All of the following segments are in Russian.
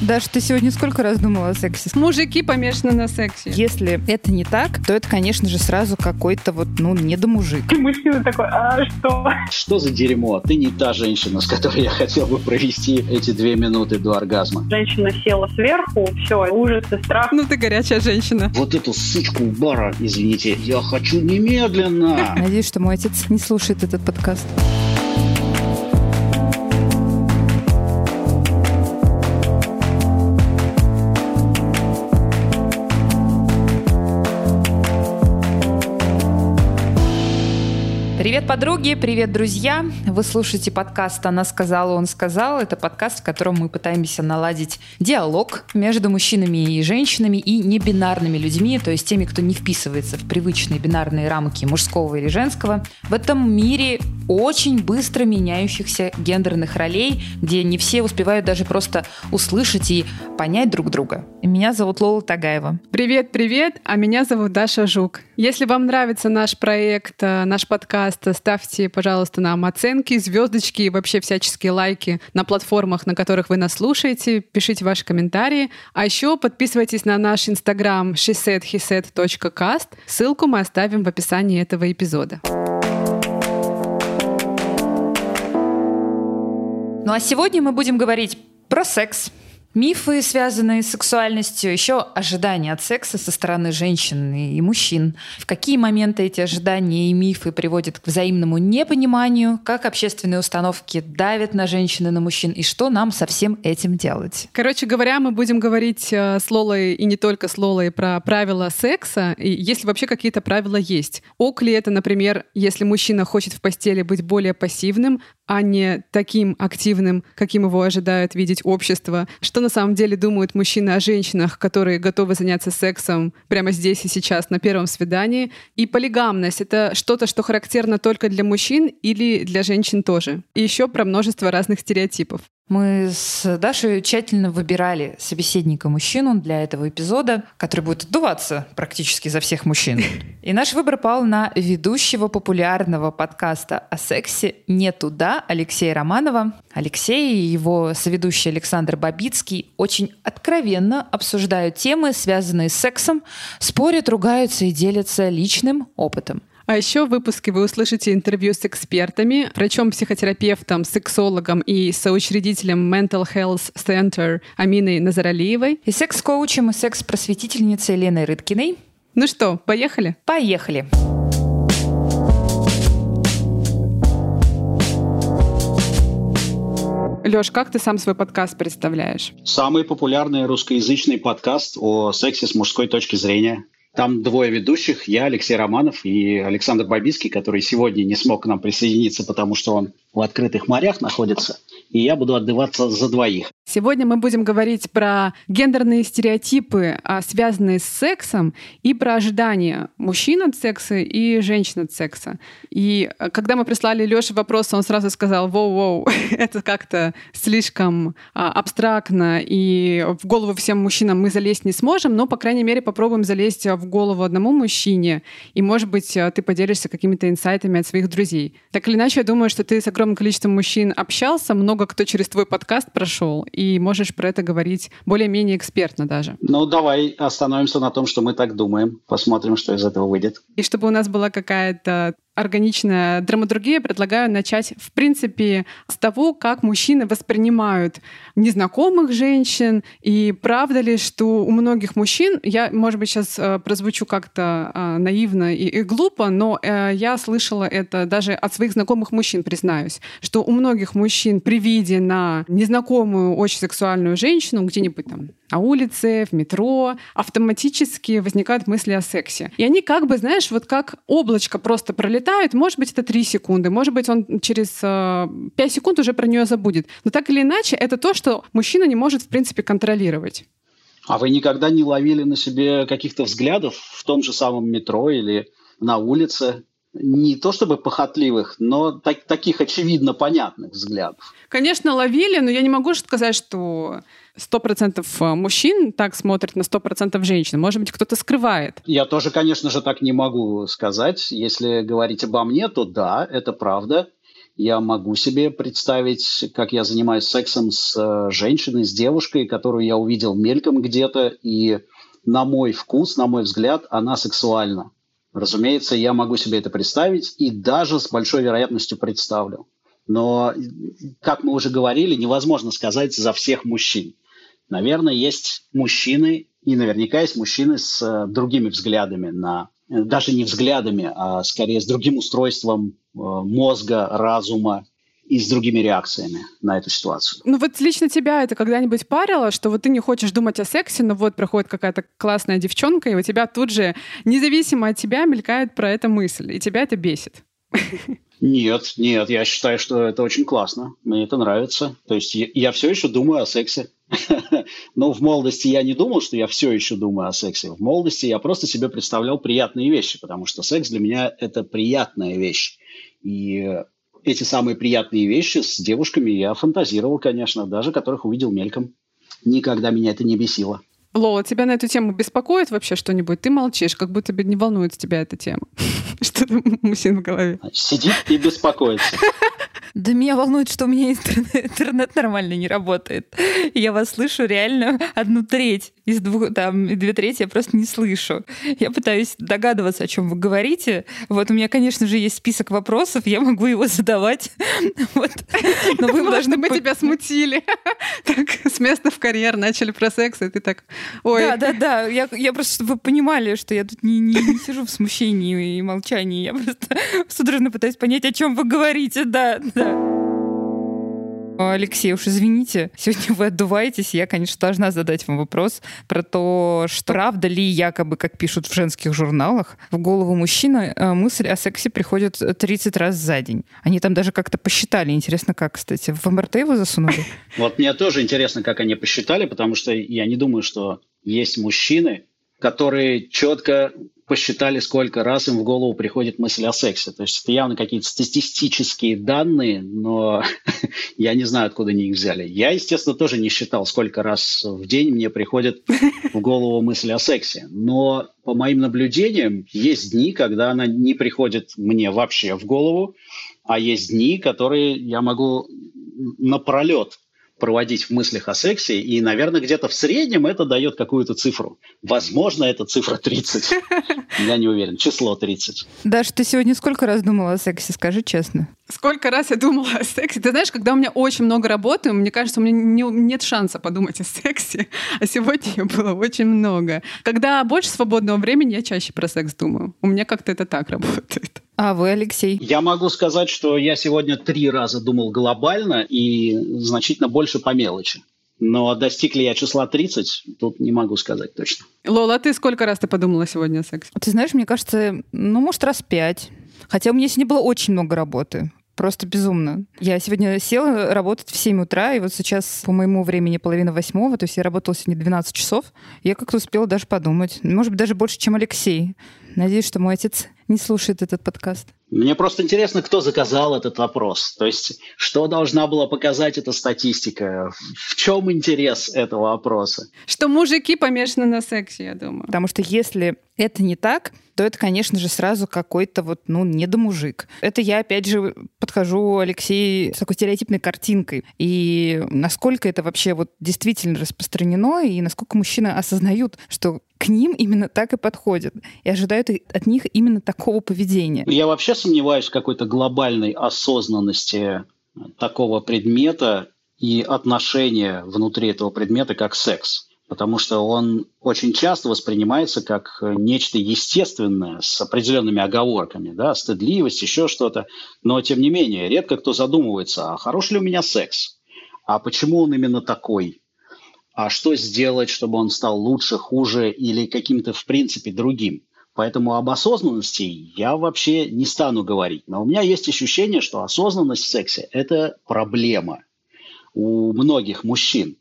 Даша, ты сегодня сколько раз думала о сексе? Мужики помешаны на сексе. Если это не так, то это, конечно же, сразу какой-то вот, ну, недомужик. И мужчина такой, а что? Что за дерьмо? Ты не та женщина, с которой я хотел бы провести эти две минуты до оргазма. Женщина села сверху, все, ужас и страх. Ну ты горячая женщина. Вот эту сучку у бара, извините, я хочу немедленно. Надеюсь, что мой отец не слушает этот подкаст. Привет, подруги, привет, друзья! Вы слушаете подкаст «Она сказала, он сказал». Это подкаст, в котором мы пытаемся наладить диалог между мужчинами и женщинами и небинарными людьми, то есть теми, кто не вписывается в привычные бинарные рамки мужского или женского. В этом мире очень быстро меняющихся гендерных ролей, где не все успевают даже просто услышать и понять друг друга. Меня зовут Лола Тагаева. Привет, привет, а меня зовут Даша Жук. Если вам нравится наш проект, э, наш подкаст, подкаста. Ставьте, пожалуйста, нам оценки, звездочки и вообще всяческие лайки на платформах, на которых вы нас слушаете. Пишите ваши комментарии. А еще подписывайтесь на наш инстаграм shesaidhesaid.cast. Ссылку мы оставим в описании этого эпизода. Ну а сегодня мы будем говорить про секс, Мифы, связанные с сексуальностью, еще ожидания от секса со стороны женщин и мужчин. В какие моменты эти ожидания и мифы приводят к взаимному непониманию, как общественные установки давят на женщин и на мужчин, и что нам со всем этим делать? Короче говоря, мы будем говорить э, с Лолой и не только с Лолой про правила секса, и если вообще какие-то правила есть. Ок ли это, например, если мужчина хочет в постели быть более пассивным, а не таким активным, каким его ожидает видеть общество. Что на самом деле думают мужчины о женщинах, которые готовы заняться сексом прямо здесь и сейчас на первом свидании. И полигамность — это что-то, что характерно только для мужчин или для женщин тоже. И еще про множество разных стереотипов. Мы с Дашей тщательно выбирали собеседника мужчину для этого эпизода, который будет отдуваться практически за всех мужчин. И наш выбор пал на ведущего популярного подкаста о сексе «Не туда» Алексея Романова. Алексей и его соведущий Александр Бабицкий очень откровенно обсуждают темы, связанные с сексом, спорят, ругаются и делятся личным опытом. А еще в выпуске вы услышите интервью с экспертами, врачом-психотерапевтом, сексологом и соучредителем Mental Health Center Аминой Назаралиевой. И секс-коучем и секс-просветительницей Леной Рыткиной. Ну что, поехали? Поехали! Лёш, как ты сам свой подкаст представляешь? Самый популярный русскоязычный подкаст о сексе с мужской точки зрения. Там двое ведущих, я, Алексей Романов и Александр Бабицкий, который сегодня не смог к нам присоединиться, потому что он в открытых морях находится и я буду отдаваться за двоих. Сегодня мы будем говорить про гендерные стереотипы, а, связанные с сексом, и про ожидания мужчин от секса и женщин от секса. И а, когда мы прислали Лёше вопрос, он сразу сказал, воу-воу, это как-то слишком а, абстрактно, и в голову всем мужчинам мы залезть не сможем, но, по крайней мере, попробуем залезть в голову одному мужчине, и, может быть, ты поделишься какими-то инсайтами от своих друзей. Так или иначе, я думаю, что ты с огромным количеством мужчин общался, много много кто через твой подкаст прошел, и можешь про это говорить более-менее экспертно даже. Ну, давай остановимся на том, что мы так думаем. Посмотрим, что из этого выйдет. И чтобы у нас была какая-то органичная драматургия, предлагаю начать, в принципе, с того, как мужчины воспринимают незнакомых женщин, и правда ли, что у многих мужчин, я, может быть, сейчас э, прозвучу как-то э, наивно и, и глупо, но э, я слышала это даже от своих знакомых мужчин, признаюсь, что у многих мужчин при виде на незнакомую, очень сексуальную женщину где-нибудь там на улице, в метро, автоматически возникают мысли о сексе. И они как бы, знаешь, вот как облачко просто пролетают, может быть, это 3 секунды, может быть, он через э, 5 секунд уже про нее забудет. Но так или иначе, это то, что мужчина не может, в принципе, контролировать. А вы никогда не ловили на себе каких-то взглядов в том же самом метро или на улице? Не то чтобы похотливых, но так, таких очевидно понятных взглядов. Конечно, ловили, но я не могу сказать, что 100% э, мужчин так смотрят на 100% женщин. Может быть, кто-то скрывает. Я тоже, конечно же, так не могу сказать. Если говорить обо мне, то да, это правда. Я могу себе представить, как я занимаюсь сексом с э, женщиной, с девушкой, которую я увидел мельком где-то, и на мой вкус, на мой взгляд, она сексуальна. Разумеется, я могу себе это представить и даже с большой вероятностью представлю. Но, как мы уже говорили, невозможно сказать за всех мужчин. Наверное, есть мужчины, и наверняка есть мужчины с э, другими взглядами на даже не взглядами, а скорее с другим устройством э, мозга, разума и с другими реакциями на эту ситуацию. Ну вот лично тебя это когда-нибудь парило, что вот ты не хочешь думать о сексе, но вот проходит какая-то классная девчонка, и у тебя тут же, независимо от тебя, мелькает про это мысль, и тебя это бесит? Нет, нет, я считаю, что это очень классно. Мне это нравится. То есть я, я все еще думаю о сексе. Но в молодости я не думал, что я все еще думаю о сексе. В молодости я просто себе представлял приятные вещи, потому что секс для меня это приятная вещь. И эти самые приятные вещи с девушками я фантазировал, конечно, даже которых увидел мельком. Никогда меня это не бесило. Лола, тебя на эту тему беспокоит вообще что-нибудь? Ты молчишь, как будто не волнует тебя эта тема. Что там мужчин в голове? Сидит и беспокоится. Да меня волнует, что у меня интернет, интернет нормально не работает. Я вас слышу реально одну треть из двух, там, две трети я просто не слышу. Я пытаюсь догадываться, о чем вы говорите. Вот у меня, конечно же, есть список вопросов, я могу его задавать. Вот. Но вы должны... Мы тебя смутили. Так, с места в карьер начали про секс, и ты так... Ой. Да, да, да. Я, я просто, чтобы вы понимали, что я тут не, не, не сижу в смущении и молчании. Я просто судорожно пытаюсь понять, о чем вы говорите. Да, да. Алексей, уж извините, сегодня вы отдуваетесь, я, конечно, должна задать вам вопрос про то, что правда ли якобы, как пишут в женских журналах, в голову мужчины э, мысль о сексе приходит 30 раз за день. Они там даже как-то посчитали. Интересно, как, кстати. В МРТ его засунули? Вот мне тоже интересно, как они посчитали, потому что я не думаю, что есть мужчины, которые четко посчитали, сколько раз им в голову приходит мысль о сексе. То есть это явно какие-то статистические данные, но я не знаю, откуда они их взяли. Я, естественно, тоже не считал, сколько раз в день мне приходит в голову мысль о сексе. Но по моим наблюдениям, есть дни, когда она не приходит мне вообще в голову, а есть дни, которые я могу напролет проводить в мыслях о сексе, и, наверное, где-то в среднем это дает какую-то цифру. Возможно, это цифра 30. Я не уверен. Число 30. Даш, ты сегодня сколько раз думала о сексе, скажи честно? Сколько раз я думала о сексе? Ты знаешь, когда у меня очень много работы, мне кажется, у меня не, нет шанса подумать о сексе, а сегодня ее было очень много. Когда больше свободного времени, я чаще про секс думаю. У меня как-то это так работает. А вы, Алексей? Я могу сказать, что я сегодня три раза думал глобально и значительно больше по мелочи. Но достиг ли я числа 30, тут не могу сказать точно. Лола, а ты сколько раз ты подумала сегодня о сексе? Ты знаешь, мне кажется, ну, может, раз пять. Хотя у меня сегодня было очень много работы. Просто безумно. Я сегодня села работать в 7 утра, и вот сейчас по моему времени половина восьмого, то есть я работала сегодня 12 часов. Я как-то успела даже подумать. Может быть, даже больше, чем Алексей. Надеюсь, что мой отец не слушает этот подкаст. Мне просто интересно, кто заказал этот вопрос. То есть, что должна была показать эта статистика? В чем интерес этого вопроса? Что мужики помешаны на сексе, я думаю. Потому что если это не так, то это, конечно же, сразу какой-то вот, ну, недомужик. Это я, опять же, подхожу, Алексей, с такой стереотипной картинкой. И насколько это вообще вот действительно распространено, и насколько мужчины осознают, что к ним именно так и подходят, и ожидают от них именно такого поведения. Я вообще сомневаюсь в какой-то глобальной осознанности такого предмета и отношения внутри этого предмета как секс потому что он очень часто воспринимается как нечто естественное с определенными оговорками, да, стыдливость, еще что-то. Но, тем не менее, редко кто задумывается, а хорош ли у меня секс? А почему он именно такой? А что сделать, чтобы он стал лучше, хуже или каким-то, в принципе, другим? Поэтому об осознанности я вообще не стану говорить. Но у меня есть ощущение, что осознанность в сексе – это проблема у многих мужчин.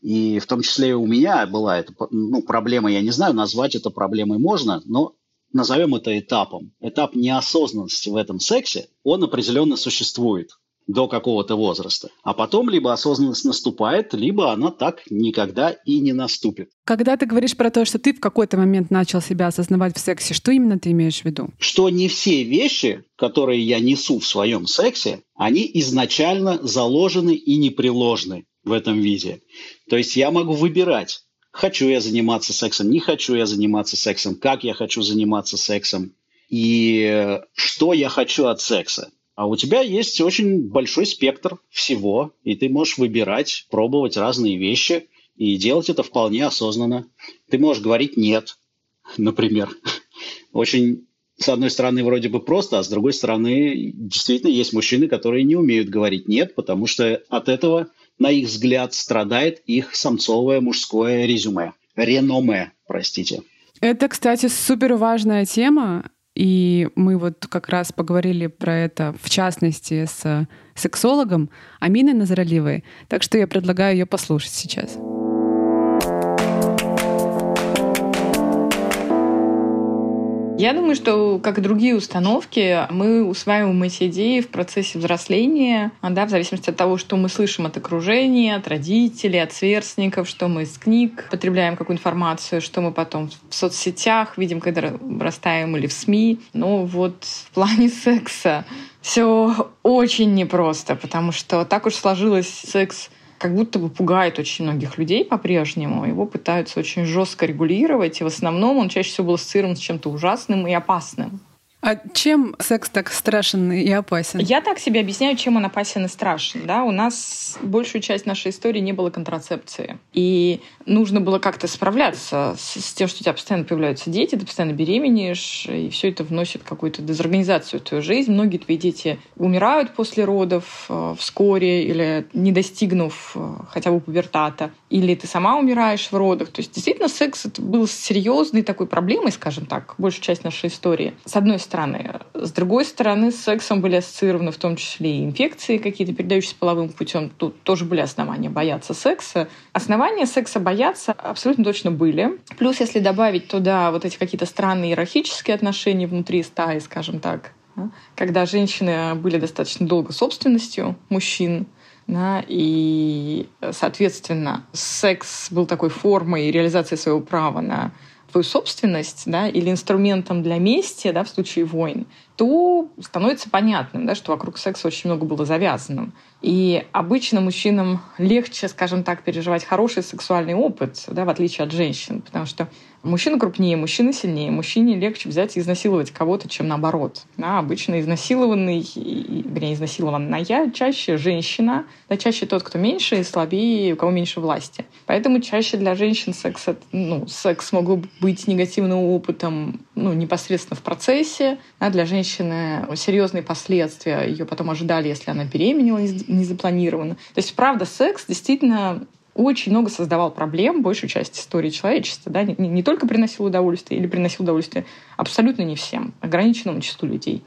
И в том числе и у меня была эта ну, проблема, я не знаю, назвать это проблемой можно, но назовем это этапом. Этап неосознанности в этом сексе, он определенно существует. До какого-то возраста. А потом либо осознанность наступает, либо она так никогда и не наступит. Когда ты говоришь про то, что ты в какой-то момент начал себя осознавать в сексе, что именно ты имеешь в виду? Что не все вещи, которые я несу в своем сексе, они изначально заложены и непреложны в этом виде. То есть я могу выбирать, хочу я заниматься сексом, не хочу я заниматься сексом, как я хочу заниматься сексом и что я хочу от секса. А у тебя есть очень большой спектр всего, и ты можешь выбирать, пробовать разные вещи и делать это вполне осознанно. Ты можешь говорить «нет», например. Очень, с одной стороны, вроде бы просто, а с другой стороны, действительно есть мужчины, которые не умеют говорить «нет», потому что от этого, на их взгляд, страдает их самцовое мужское резюме. Реноме, простите. Это, кстати, супер важная тема. И мы вот как раз поговорили про это, в частности, с сексологом Аминой Назаралиевой. Так что я предлагаю ее послушать сейчас. Я думаю, что, как и другие установки, мы усваиваем эти идеи в процессе взросления, да, в зависимости от того, что мы слышим от окружения, от родителей, от сверстников, что мы из книг потребляем какую информацию, что мы потом в соцсетях видим, когда растаем или в СМИ. Но вот в плане секса все очень непросто, потому что так уж сложилось секс как будто бы пугает очень многих людей по-прежнему. Его пытаются очень жестко регулировать, и в основном он чаще всего был ассоциирован с чем-то ужасным и опасным. А чем секс так страшен и опасен? Я так себе объясняю, чем он опасен и страшен. Да? У нас большую часть нашей истории не было контрацепции. И нужно было как-то справляться с, с тем, что у тебя постоянно появляются дети, ты постоянно беременеешь, и все это вносит какую-то дезорганизацию в твою жизнь. Многие твои дети умирают после родов э, вскоре или не достигнув э, хотя бы пубертата. Или ты сама умираешь в родах. То есть действительно секс это был серьезной такой проблемой, скажем так, большую часть нашей истории. С одной стороны, стороны. С другой стороны, с сексом были ассоциированы в том числе и инфекции какие-то, передающиеся половым путем. Тут тоже были основания бояться секса. Основания секса бояться абсолютно точно были. Плюс, если добавить туда вот эти какие-то странные иерархические отношения внутри стаи, скажем так, когда женщины были достаточно долго собственностью мужчин, да, и, соответственно, секс был такой формой реализации своего права на твою собственность да, или инструментом для мести да, в случае войн, то становится понятным, да, что вокруг секса очень много было завязанным. И обычно мужчинам легче, скажем так, переживать хороший сексуальный опыт, да, в отличие от женщин, потому что мужчина крупнее, мужчина сильнее, мужчине легче взять и изнасиловать кого-то, чем наоборот. Да, обычно изнасилованный, вернее, изнасилованная чаще женщина, да, чаще тот, кто меньше и слабее, у кого меньше власти. Поэтому чаще для женщин секс, ну, секс мог быть негативным опытом ну, непосредственно в процессе. Да, для женщины серьезные последствия ее потом ожидали, если она беременела не запланировано. То есть, правда, секс действительно очень много создавал проблем, большую часть истории человечества. Да? Не, не только приносил удовольствие или приносил удовольствие абсолютно не всем, ограниченному числу людей.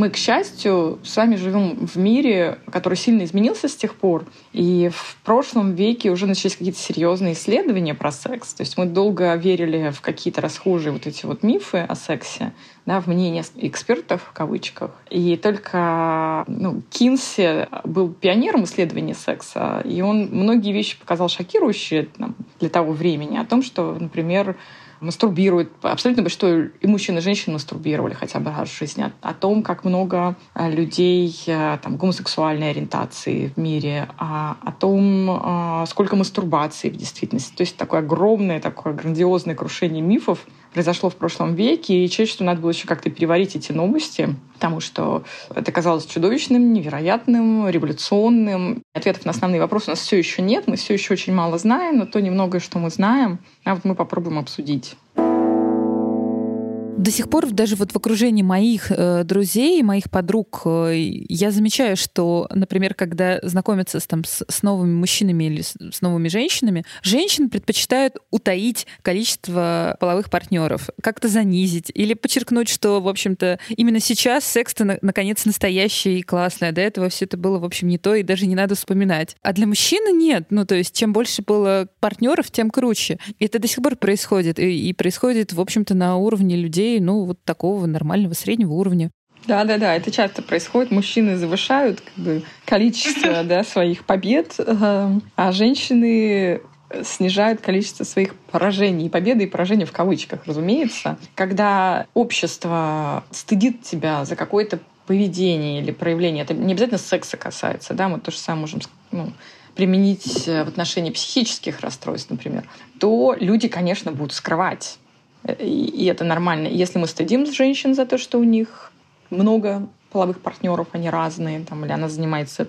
Мы, к счастью, с вами живем в мире, который сильно изменился с тех пор. И в прошлом веке уже начались какие-то серьезные исследования про секс. То есть мы долго верили в какие-то расхожие вот эти вот мифы о сексе, да, в мнение экспертов в кавычках. И только ну, Кинси был пионером исследования секса, и он многие вещи показал шокирующие там, для того времени о том, что, например, мастурбируют. Абсолютно что и мужчины, и женщины мастурбировали хотя бы раз в жизни. О, том, как много э, людей э, там, гомосексуальной ориентации в мире, о, о том, сколько мастурбаций в действительности. То есть такое огромное, такое грандиозное крушение мифов, произошло в прошлом веке, и чаще всего надо было еще как-то переварить эти новости, потому что это казалось чудовищным, невероятным, революционным. Ответов на основные вопросы у нас все еще нет, мы все еще очень мало знаем, но то немногое, что мы знаем, а вот мы попробуем обсудить. До сих пор даже вот в окружении моих э, друзей, моих подруг, э, я замечаю, что, например, когда знакомятся с, там, с, с новыми мужчинами или с, с новыми женщинами, женщины предпочитают утаить количество половых партнеров, как-то занизить или подчеркнуть, что, в общем-то, именно сейчас секс-то на, наконец настоящий и классный, а до этого все это было, в общем, не то и даже не надо вспоминать. А для мужчины нет. Ну, то есть, чем больше было партнеров, тем круче. И это до сих пор происходит. И, и происходит, в общем-то, на уровне людей, ну, вот такого нормального среднего уровня. Да, да, да, это часто происходит. Мужчины завышают как бы, количество да, своих побед, э, а женщины снижают количество своих поражений. И победы, и поражения в кавычках, разумеется. Когда общество стыдит тебя за какое-то поведение или проявление, это не обязательно секса касается, да, мы то же самое можем ну, применить в отношении психических расстройств, например, то люди, конечно, будут скрывать и это нормально. Если мы стыдим женщин за то, что у них много половых партнеров, они разные, там, или она занимается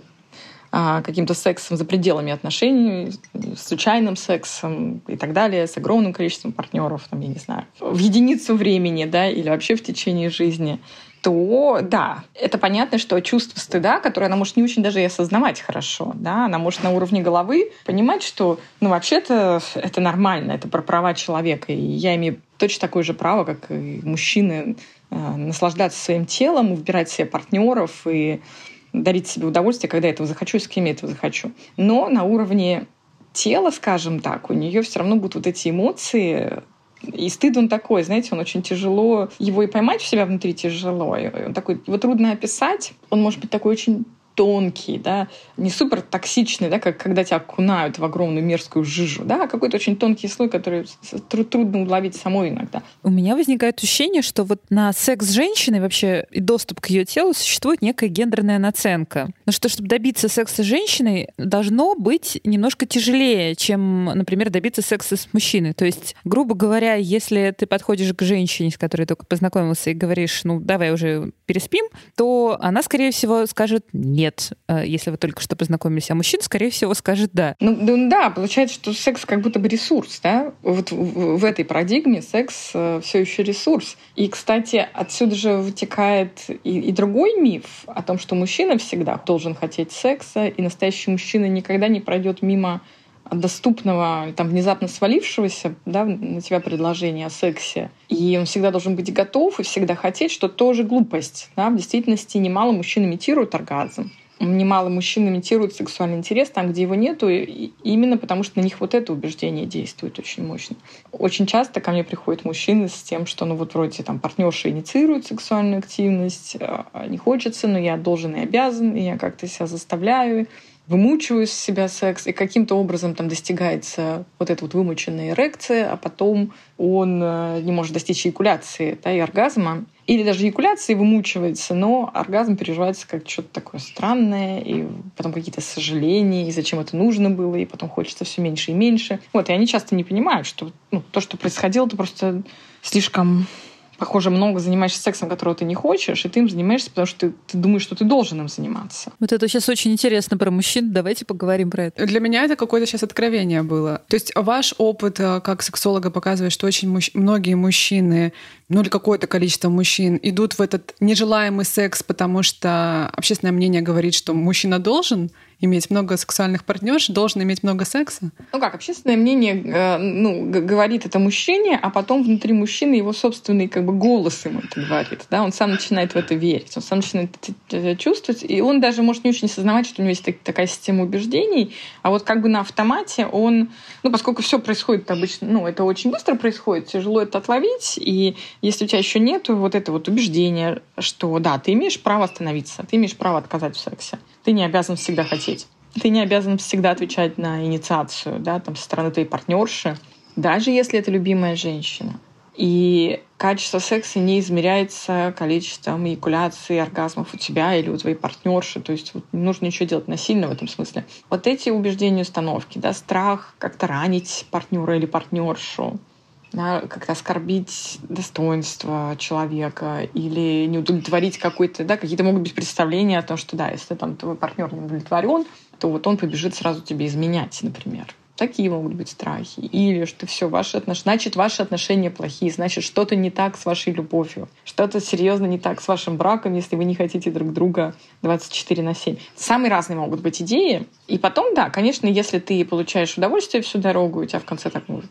а, каким-то сексом за пределами отношений, случайным сексом и так далее, с огромным количеством партнеров, там, я не знаю, в единицу времени, да, или вообще в течение жизни, то да, это понятно, что чувство стыда, которое она может не очень даже и осознавать хорошо, да, она может на уровне головы понимать, что, ну, вообще-то это нормально, это про права человека, и я имею точно такое же право, как и мужчины, э, наслаждаться своим телом, выбирать себе партнеров и дарить себе удовольствие, когда я этого захочу и с кем я этого захочу. Но на уровне тела, скажем так, у нее все равно будут вот эти эмоции и стыд он такой, знаете, он очень тяжело, его и поймать у себя внутри тяжело. Он такой, его трудно описать. Он может быть такой очень тонкий, да, не супер токсичный, да, как когда тебя окунают в огромную мерзкую жижу, да, а какой-то очень тонкий слой, который трудно уловить самой иногда. У меня возникает ощущение, что вот на секс с женщиной вообще и доступ к ее телу существует некая гендерная наценка. Но что, чтобы добиться секса с женщиной, должно быть немножко тяжелее, чем, например, добиться секса с мужчиной. То есть, грубо говоря, если ты подходишь к женщине, с которой только познакомился, и говоришь, ну, давай уже переспим, то она, скорее всего, скажет нет нет, э, если вы только что познакомились, а мужчина, скорее всего, скажет да. Ну, ну да, получается, что секс как будто бы ресурс, да? Вот в, в этой парадигме секс э, все еще ресурс. И, кстати, отсюда же вытекает и, и другой миф о том, что мужчина всегда должен хотеть секса, и настоящий мужчина никогда не пройдет мимо доступного, там, внезапно свалившегося да, на тебя предложения о сексе. И он всегда должен быть готов и всегда хотеть, что тоже глупость. Да? В действительности немало мужчин имитируют оргазм немало мужчин имитируют сексуальный интерес там, где его нету, именно потому что на них вот это убеждение действует очень мощно. Очень часто ко мне приходят мужчины с тем, что ну вот вроде там партнерша инициирует сексуальную активность, а не хочется, но я должен и обязан, и я как-то себя заставляю, вымучиваю из себя секс, и каким-то образом там достигается вот эта вот вымученная эрекция, а потом он э, не может достичь эякуляции да, и оргазма. Или даже эякуляции вымучивается, но оргазм переживается как что-то такое странное, и потом какие-то сожаления, и зачем это нужно было, и потом хочется все меньше и меньше. Вот, и они часто не понимают, что ну, то, что происходило, это просто слишком похоже, много занимаешься сексом, которого ты не хочешь, и ты им занимаешься, потому что ты, ты думаешь, что ты должен им заниматься. Вот это сейчас очень интересно про мужчин. Давайте поговорим про это. Для меня это какое-то сейчас откровение было. То есть ваш опыт э, как сексолога показывает, что очень мужч... многие мужчины, ну или какое-то количество мужчин идут в этот нежелаемый секс, потому что общественное мнение говорит, что мужчина должен, иметь много сексуальных партнерш, должен иметь много секса? Ну как, общественное мнение э, ну, говорит это мужчине, а потом внутри мужчины его собственный как бы голос ему это говорит. Да? Он сам начинает в это верить, он сам начинает это чувствовать, и он даже может не очень осознавать, что у него есть такая система убеждений, а вот как бы на автомате он, ну поскольку все происходит обычно, ну это очень быстро происходит, тяжело это отловить, и если у тебя еще нет вот это вот убеждения, что да, ты имеешь право остановиться, ты имеешь право отказать в сексе, ты не обязан всегда хотеть. Ты не обязан всегда отвечать на инициацию, да, там, со стороны твоей партнерши, даже если это любимая женщина. И качество секса не измеряется количеством эякуляций, оргазмов у тебя или у твоей партнерши. То есть вот, не нужно ничего делать насильно в этом смысле. Вот эти убеждения, установки, да, страх как-то ранить партнера или партнершу, да, как-то оскорбить достоинство человека или не удовлетворить какой-то, да, какие-то могут быть представления о том, что да, если там твой партнер не удовлетворен, то вот он побежит сразу тебе изменять, например. Такие могут быть страхи. Или что все, ваши отношения, значит, ваши отношения плохие, значит, что-то не так с вашей любовью, что-то серьезно не так с вашим браком, если вы не хотите друг друга 24 на 7. Самые разные могут быть идеи. И потом, да, конечно, если ты получаешь удовольствие всю дорогу, у тебя в конце такой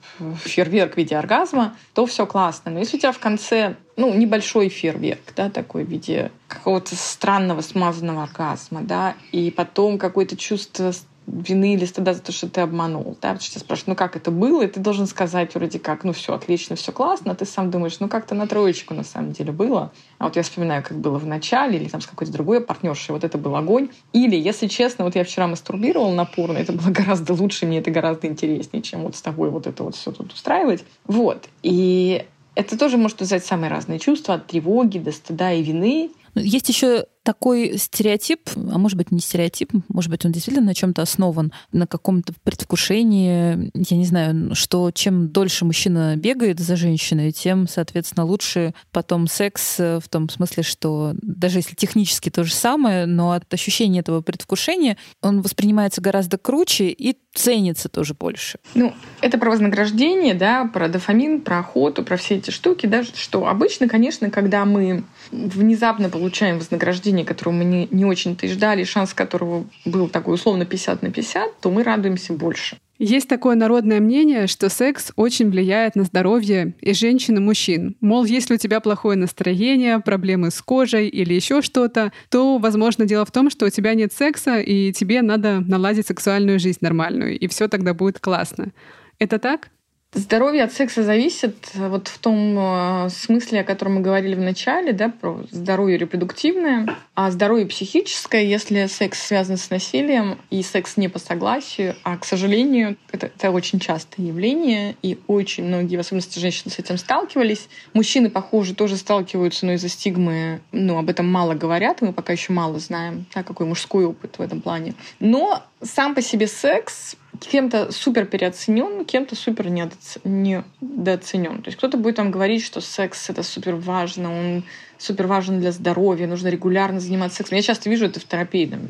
фейерверк в виде оргазма, то все классно. Но если у тебя в конце ну, небольшой фейерверк, да, такой в виде какого-то странного смазанного оргазма, да, и потом какое-то чувство вины или стыда за то, что ты обманул. Да? Потому что тебя спрашивают, ну как это было? И ты должен сказать вроде как, ну все отлично, все классно. А ты сам думаешь, ну как-то на троечку на самом деле было. А вот я вспоминаю, как было в начале или там с какой-то другой партнершей. Вот это был огонь. Или, если честно, вот я вчера мастурбировала на порно, это было гораздо лучше, мне это гораздо интереснее, чем вот с тобой вот это вот все тут устраивать. Вот. И это тоже может вызывать самые разные чувства, от тревоги до стыда и вины. Ну, есть еще такой стереотип, а может быть не стереотип, может быть он действительно на чем-то основан, на каком-то предвкушении, я не знаю, что чем дольше мужчина бегает за женщиной, тем, соответственно, лучше потом секс в том смысле, что даже если технически то же самое, но от ощущения этого предвкушения он воспринимается гораздо круче и ценится тоже больше. Ну, это про вознаграждение, да, про дофамин, про охоту, про все эти штуки, да, что обычно, конечно, когда мы внезапно получаем вознаграждение, которого мы не, не очень-то и ждали, шанс которого был такой условно 50 на 50, то мы радуемся больше. Есть такое народное мнение, что секс очень влияет на здоровье и женщин, и мужчин. Мол, если у тебя плохое настроение, проблемы с кожей или еще что-то, то, возможно, дело в том, что у тебя нет секса, и тебе надо наладить сексуальную жизнь нормальную, и все тогда будет классно. Это так? Здоровье от секса зависит э, вот в том э, смысле, о котором мы говорили в начале, да, про здоровье репродуктивное, а здоровье психическое, если секс связан с насилием и секс не по согласию, а, к сожалению, это, это очень частое явление, и очень многие, в особенности женщины, с этим сталкивались. Мужчины, похоже, тоже сталкиваются, но из-за стигмы, ну, об этом мало говорят, мы пока еще мало знаем, да, какой мужской опыт в этом плане. Но сам по себе секс кем-то супер переоценен, кем-то супер недооценен. То есть кто-то будет там говорить, что секс это супер важно, он супер важен для здоровья, нужно регулярно заниматься сексом. Я часто вижу это в терапии. Там,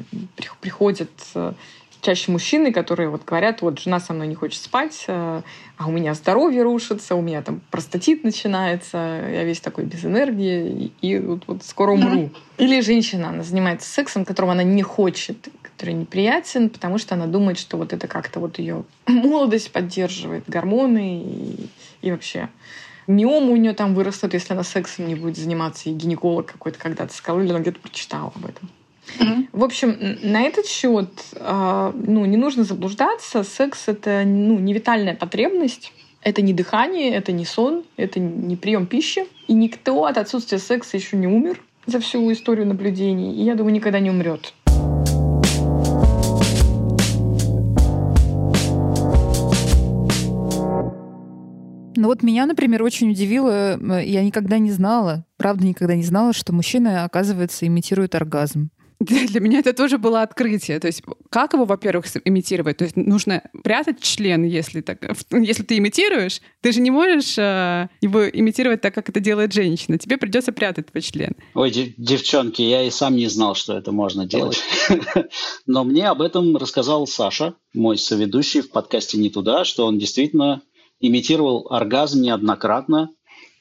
приходят э, чаще мужчины, которые вот говорят, вот жена со мной не хочет спать, э, а у меня здоровье рушится, у меня там простатит начинается, я весь такой без энергии, и, и вот, вот скоро умру. Или женщина, она занимается сексом, которого она не хочет, который неприятен, потому что она думает, что вот это как-то вот ее молодость поддерживает, гормоны и, и вообще миома у нее там вырастет, если она сексом не будет заниматься, и гинеколог какой-то когда-то сказал, или она где-то прочитала об этом. Mm-hmm. В общем, на этот счет а, ну, не нужно заблуждаться. Секс — это ну, не витальная потребность. Это не дыхание, это не сон, это не прием пищи. И никто от отсутствия секса еще не умер за всю историю наблюдений. И я думаю, никогда не умрет. Ну вот меня, например, очень удивило, э, я никогда не знала, правда никогда не знала, что мужчины, оказывается, имитируют оргазм. Для меня это тоже было открытие. То есть как его, во-первых, имитировать? То есть нужно прятать член, если, так, если ты имитируешь. Ты же не можешь э, его имитировать так, как это делает женщина. Тебе придется прятать твой член. Ой, девчонки, я и сам не знал, что это можно делать. Но мне об этом рассказал Саша, мой соведущий в подкасте «Не туда», что он действительно имитировал оргазм неоднократно,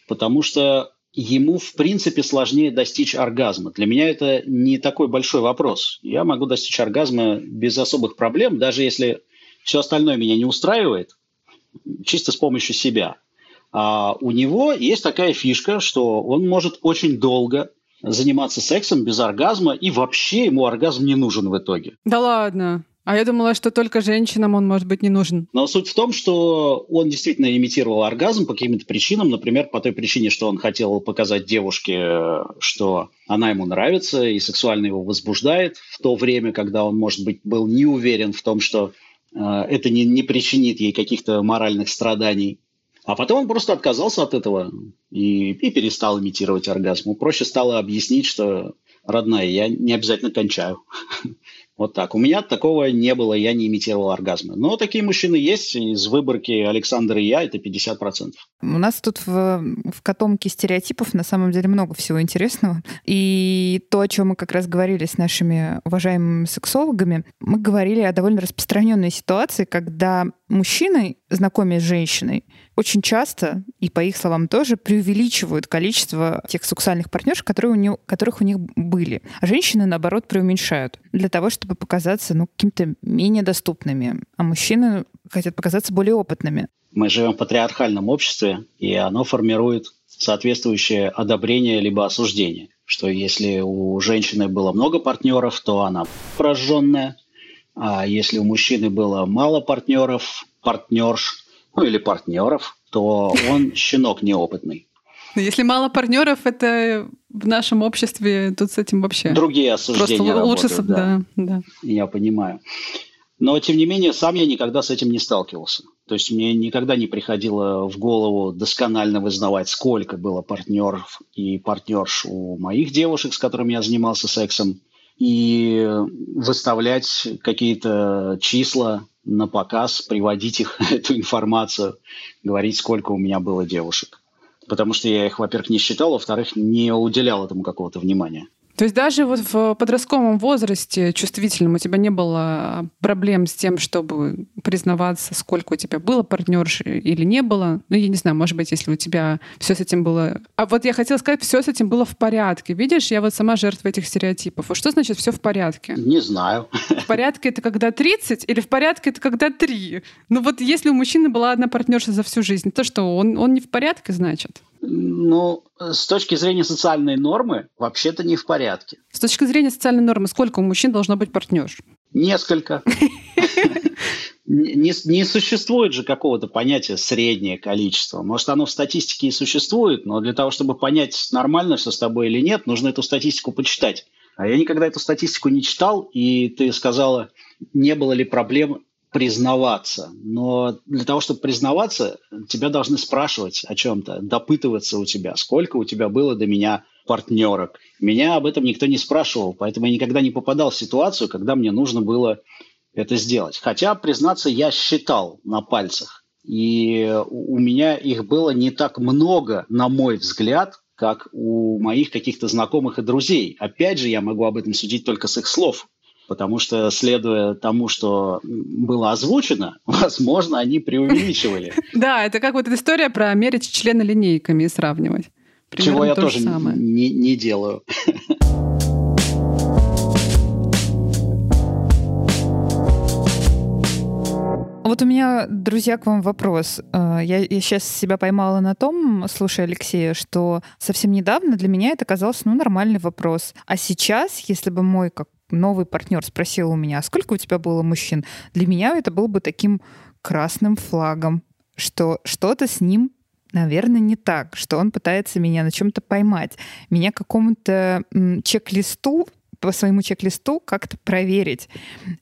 потому что ему, в принципе, сложнее достичь оргазма. Для меня это не такой большой вопрос. Я могу достичь оргазма без особых проблем, даже если все остальное меня не устраивает, чисто с помощью себя. А у него есть такая фишка, что он может очень долго заниматься сексом без оргазма, и вообще ему оргазм не нужен в итоге. Да ладно. А я думала, что только женщинам он может быть не нужен. Но суть в том, что он действительно имитировал оргазм по каким-то причинам. Например, по той причине, что он хотел показать девушке, что она ему нравится и сексуально его возбуждает в то время, когда он, может быть, был не уверен в том, что э, это не, не причинит ей каких-то моральных страданий. А потом он просто отказался от этого и, и перестал имитировать оргазм. Проще стало объяснить, что, родная, я не обязательно кончаю. Вот так. У меня такого не было, я не имитировал оргазмы. Но такие мужчины есть. Из выборки Александра и я это 50%. У нас тут в, в котомке стереотипов на самом деле много всего интересного. И то, о чем мы как раз говорили с нашими уважаемыми сексологами, мы говорили о довольно распространенной ситуации, когда мужчины, знакомясь с женщиной, очень часто, и по их словам тоже, преувеличивают количество тех сексуальных партнеров, которые у них, которых у них были. А женщины, наоборот, преуменьшают для того, чтобы показаться ну, какими-то менее доступными. А мужчины хотят показаться более опытными. Мы живем в патриархальном обществе, и оно формирует соответствующее одобрение либо осуждение. Что если у женщины было много партнеров, то она прожженная, а если у мужчины было мало партнеров, партнерш, ну или партнеров, то он щенок неопытный. Если мало партнеров, это в нашем обществе тут с этим вообще. Другие осуждения Просто лучше, работают, да. да, да. Я понимаю. Но, тем не менее, сам я никогда с этим не сталкивался. То есть мне никогда не приходило в голову досконально вызнавать, сколько было партнеров и партнерш у моих девушек, с которыми я занимался сексом, и выставлять какие-то числа на показ, приводить их, эту информацию, говорить, сколько у меня было девушек. Потому что я их, во-первых, не считал, во-вторых, не уделял этому какого-то внимания. То есть даже вот в подростковом возрасте чувствительном у тебя не было проблем с тем, чтобы признаваться, сколько у тебя было партнерш или не было? Ну, я не знаю, может быть, если у тебя все с этим было... А вот я хотела сказать, все с этим было в порядке. Видишь, я вот сама жертва этих стереотипов. А что значит все в порядке? Не знаю. В порядке это когда 30 или в порядке это когда 3? Ну вот если у мужчины была одна партнерша за всю жизнь, то что, он, он не в порядке, значит? Ну, с точки зрения социальной нормы, вообще-то не в порядке. С точки зрения социальной нормы, сколько у мужчин должно быть партнерш? Несколько. Не, не существует же какого-то понятия среднее количество. Может, оно в статистике и существует, но для того, чтобы понять, нормально все с тобой или нет, нужно эту статистику почитать. А я никогда эту статистику не читал, и ты сказала, не было ли проблем признаваться. Но для того, чтобы признаваться, тебя должны спрашивать о чем-то, допытываться у тебя, сколько у тебя было до меня партнерок. Меня об этом никто не спрашивал, поэтому я никогда не попадал в ситуацию, когда мне нужно было это сделать. Хотя, признаться, я считал на пальцах. И у меня их было не так много, на мой взгляд, как у моих каких-то знакомых и друзей. Опять же, я могу об этом судить только с их слов потому что, следуя тому, что было озвучено, возможно, они преувеличивали. Да, это как вот эта история про мерить члены линейками и сравнивать. Чего я тоже не, не делаю. Вот у меня, друзья, к вам вопрос. Э, я, я сейчас себя поймала на том, слушая Алексея, что совсем недавно для меня это казалось, ну, нормальный вопрос. А сейчас, если бы мой как новый партнер спросил у меня, а сколько у тебя было мужчин, для меня это было бы таким красным флагом, что что-то с ним наверное, не так, что он пытается меня на чем-то поймать, меня какому-то чек-листу по своему чек-листу как-то проверить.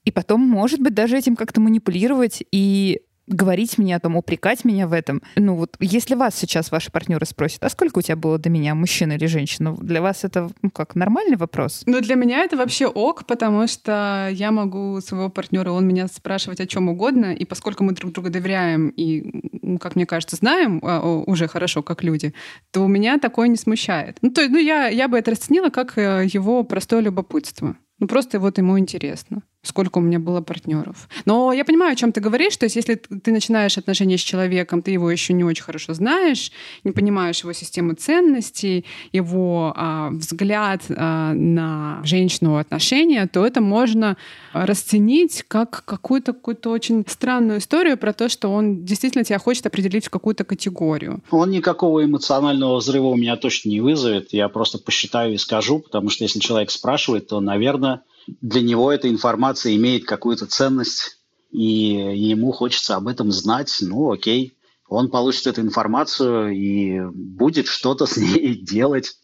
И потом, может быть, даже этим как-то манипулировать и говорить мне о том, упрекать меня в этом. Ну вот, если вас сейчас ваши партнеры спросят, а сколько у тебя было до меня, мужчина или женщина, для вас это ну, как нормальный вопрос? Ну для меня это вообще ок, потому что я могу своего партнера, он меня спрашивать о чем угодно, и поскольку мы друг друга доверяем и, как мне кажется, знаем а, уже хорошо, как люди, то у меня такое не смущает. Ну то есть, ну я я бы это расценила как э, его простое любопытство. Ну просто вот ему интересно сколько у меня было партнеров. Но я понимаю, о чем ты говоришь. То есть, если ты начинаешь отношения с человеком, ты его еще не очень хорошо знаешь, не понимаешь его систему ценностей, его а, взгляд а, на женщину отношения, то это можно расценить как какую-то какую-то очень странную историю про то, что он действительно тебя хочет определить в какую-то категорию. Он никакого эмоционального взрыва у меня точно не вызовет. Я просто посчитаю и скажу, потому что если человек спрашивает, то, наверное, для него эта информация имеет какую-то ценность, и ему хочется об этом знать, ну окей, он получит эту информацию и будет что-то с ней делать,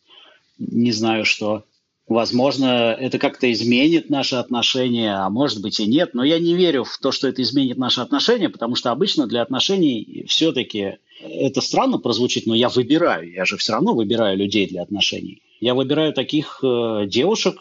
не знаю что. Возможно, это как-то изменит наши отношения, а может быть и нет. Но я не верю в то, что это изменит наши отношения, потому что обычно для отношений все-таки это странно прозвучит, но я выбираю. Я же все равно выбираю людей для отношений. Я выбираю таких э, девушек,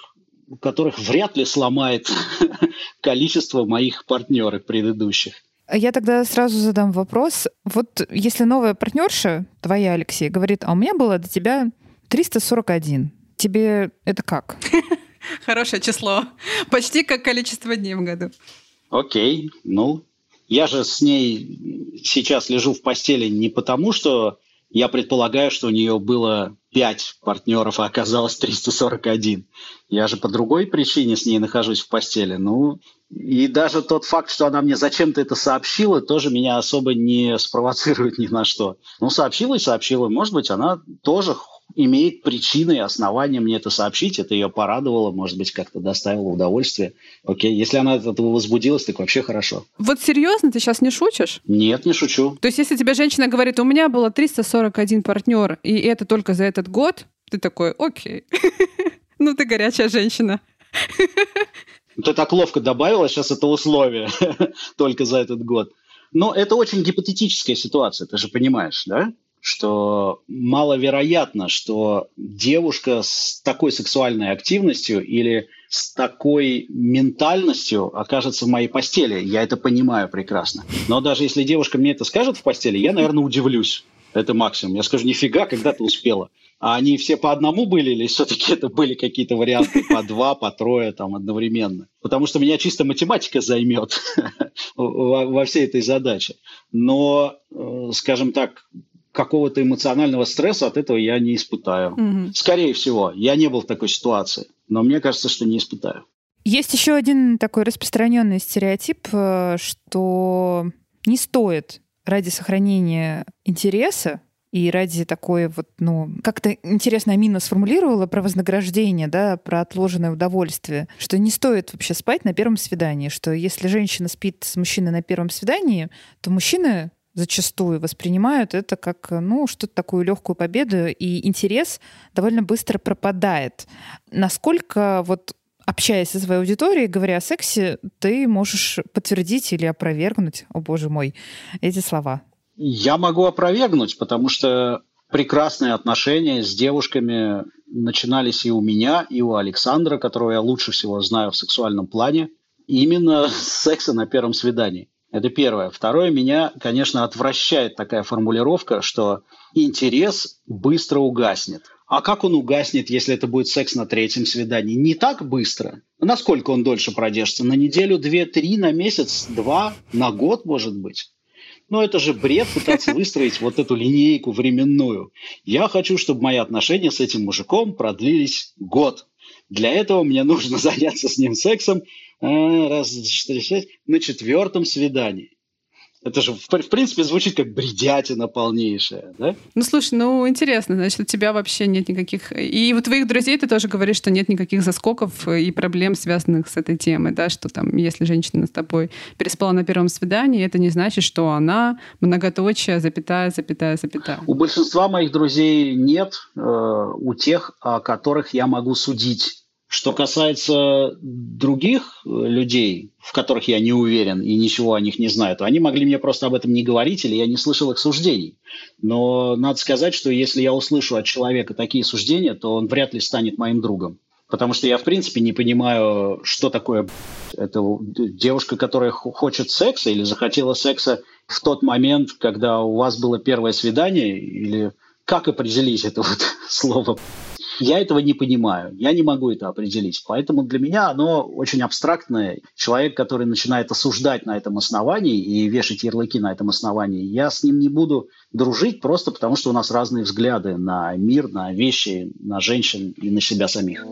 которых вряд ли сломает количество моих партнеров предыдущих. Я тогда сразу задам вопрос. Вот если новая партнерша, твоя, Алексей, говорит, а у меня было до тебя 341, тебе это как? Хорошее число. Почти как количество дней в году. Окей, ну, я же с ней сейчас лежу в постели не потому, что я предполагаю, что у нее было 5 партнеров, а оказалось 341. Я же по другой причине с ней нахожусь в постели. Ну, и даже тот факт, что она мне зачем-то это сообщила, тоже меня особо не спровоцирует ни на что. Ну, сообщила и сообщила. Может быть, она тоже имеет причины и основания мне это сообщить, это ее порадовало, может быть, как-то доставило удовольствие. Окей, если она от этого возбудилась, так вообще хорошо. Вот серьезно, ты сейчас не шутишь? Нет, не шучу. То есть, если тебе женщина говорит, у меня было 341 партнер, и это только за этот год, ты такой, окей. Ну, ты горячая женщина. Ты так ловко добавила сейчас это условие только за этот год. Но это очень гипотетическая ситуация, ты же понимаешь, да? Что маловероятно, что девушка с такой сексуальной активностью или с такой ментальностью окажется в моей постели. Я это понимаю прекрасно. Но даже если девушка мне это скажет в постели, я, наверное, удивлюсь. Это максимум. Я скажу, нифига, когда ты успела. А они все по одному были или все-таки это были какие-то варианты по два, по трое там одновременно? Потому что меня чисто математика займет во всей этой задаче. Но, э, скажем так, какого-то эмоционального стресса от этого я не испытаю. Угу. Скорее всего, я не был в такой ситуации, но мне кажется, что не испытаю. Есть еще один такой распространенный стереотип, э, что не стоит ради сохранения интереса и ради такой вот, ну, как-то интересно Амина сформулировала про вознаграждение, да, про отложенное удовольствие, что не стоит вообще спать на первом свидании, что если женщина спит с мужчиной на первом свидании, то мужчина зачастую воспринимают это как ну, что-то такую легкую победу, и интерес довольно быстро пропадает. Насколько вот общаясь со своей аудиторией, говоря о сексе, ты можешь подтвердить или опровергнуть, о боже мой, эти слова? Я могу опровергнуть, потому что прекрасные отношения с девушками начинались и у меня, и у Александра, которого я лучше всего знаю в сексуальном плане, именно с секса на первом свидании. Это первое. Второе, меня, конечно, отвращает такая формулировка, что интерес быстро угаснет. А как он угаснет, если это будет секс на третьем свидании? Не так быстро. Насколько он дольше продержится? На неделю, две, три, на месяц, два, на год, может быть? Но это же бред пытаться выстроить вот эту линейку временную. Я хочу, чтобы мои отношения с этим мужиком продлились год. Для этого мне нужно заняться с ним сексом раз, четыре, шесть, на четвертом свидании. Это же, в, в принципе, звучит как бредятина полнейшая, да? Ну, слушай, ну, интересно, значит, у тебя вообще нет никаких... И у твоих друзей ты тоже говоришь, что нет никаких заскоков и проблем, связанных с этой темой, да, что там, если женщина с тобой переспала на первом свидании, это не значит, что она многоточие, запятая, запятая, запятая. У большинства моих друзей нет, э, у тех, о которых я могу судить что касается других э, людей, в которых я не уверен и ничего о них не знаю, то они могли мне просто об этом не говорить, или я не слышал их суждений. Но надо сказать, что если я услышу от человека такие суждения, то он вряд ли станет моим другом. Потому что я, в принципе, не понимаю, что такое это девушка, которая хочет секса или захотела секса в тот момент, когда у вас было первое свидание, или как определить это вот слово я этого не понимаю, я не могу это определить. Поэтому для меня оно очень абстрактное. Человек, который начинает осуждать на этом основании и вешать ярлыки на этом основании, я с ним не буду дружить просто потому, что у нас разные взгляды на мир, на вещи, на женщин и на себя самих.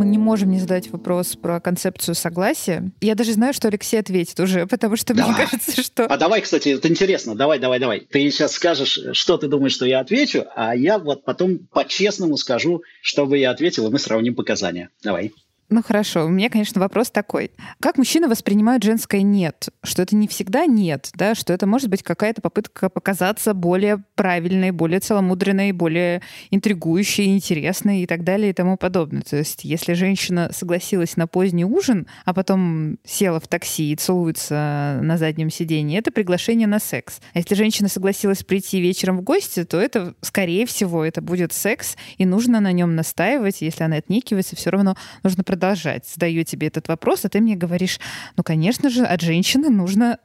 Мы не можем не задать вопрос про концепцию согласия. Я даже знаю, что Алексей ответит уже, потому что давай. мне кажется, что... А давай, кстати, это интересно. Давай, давай, давай. Ты сейчас скажешь, что ты думаешь, что я отвечу, а я вот потом по-честному скажу, что бы я ответил, и мы сравним показания. Давай. Ну хорошо, у меня, конечно, вопрос такой. Как мужчины воспринимают женское «нет»? Что это не всегда «нет», да? Что это может быть какая-то попытка показаться более правильной, более целомудренной, более интригующей, интересной и так далее и тому подобное. То есть если женщина согласилась на поздний ужин, а потом села в такси и целуется на заднем сиденье, это приглашение на секс. А если женщина согласилась прийти вечером в гости, то это, скорее всего, это будет секс, и нужно на нем настаивать. Если она отнекивается, все равно нужно продолжать продолжать. Задаю тебе этот вопрос, а ты мне говоришь, ну, конечно же, от женщины нужно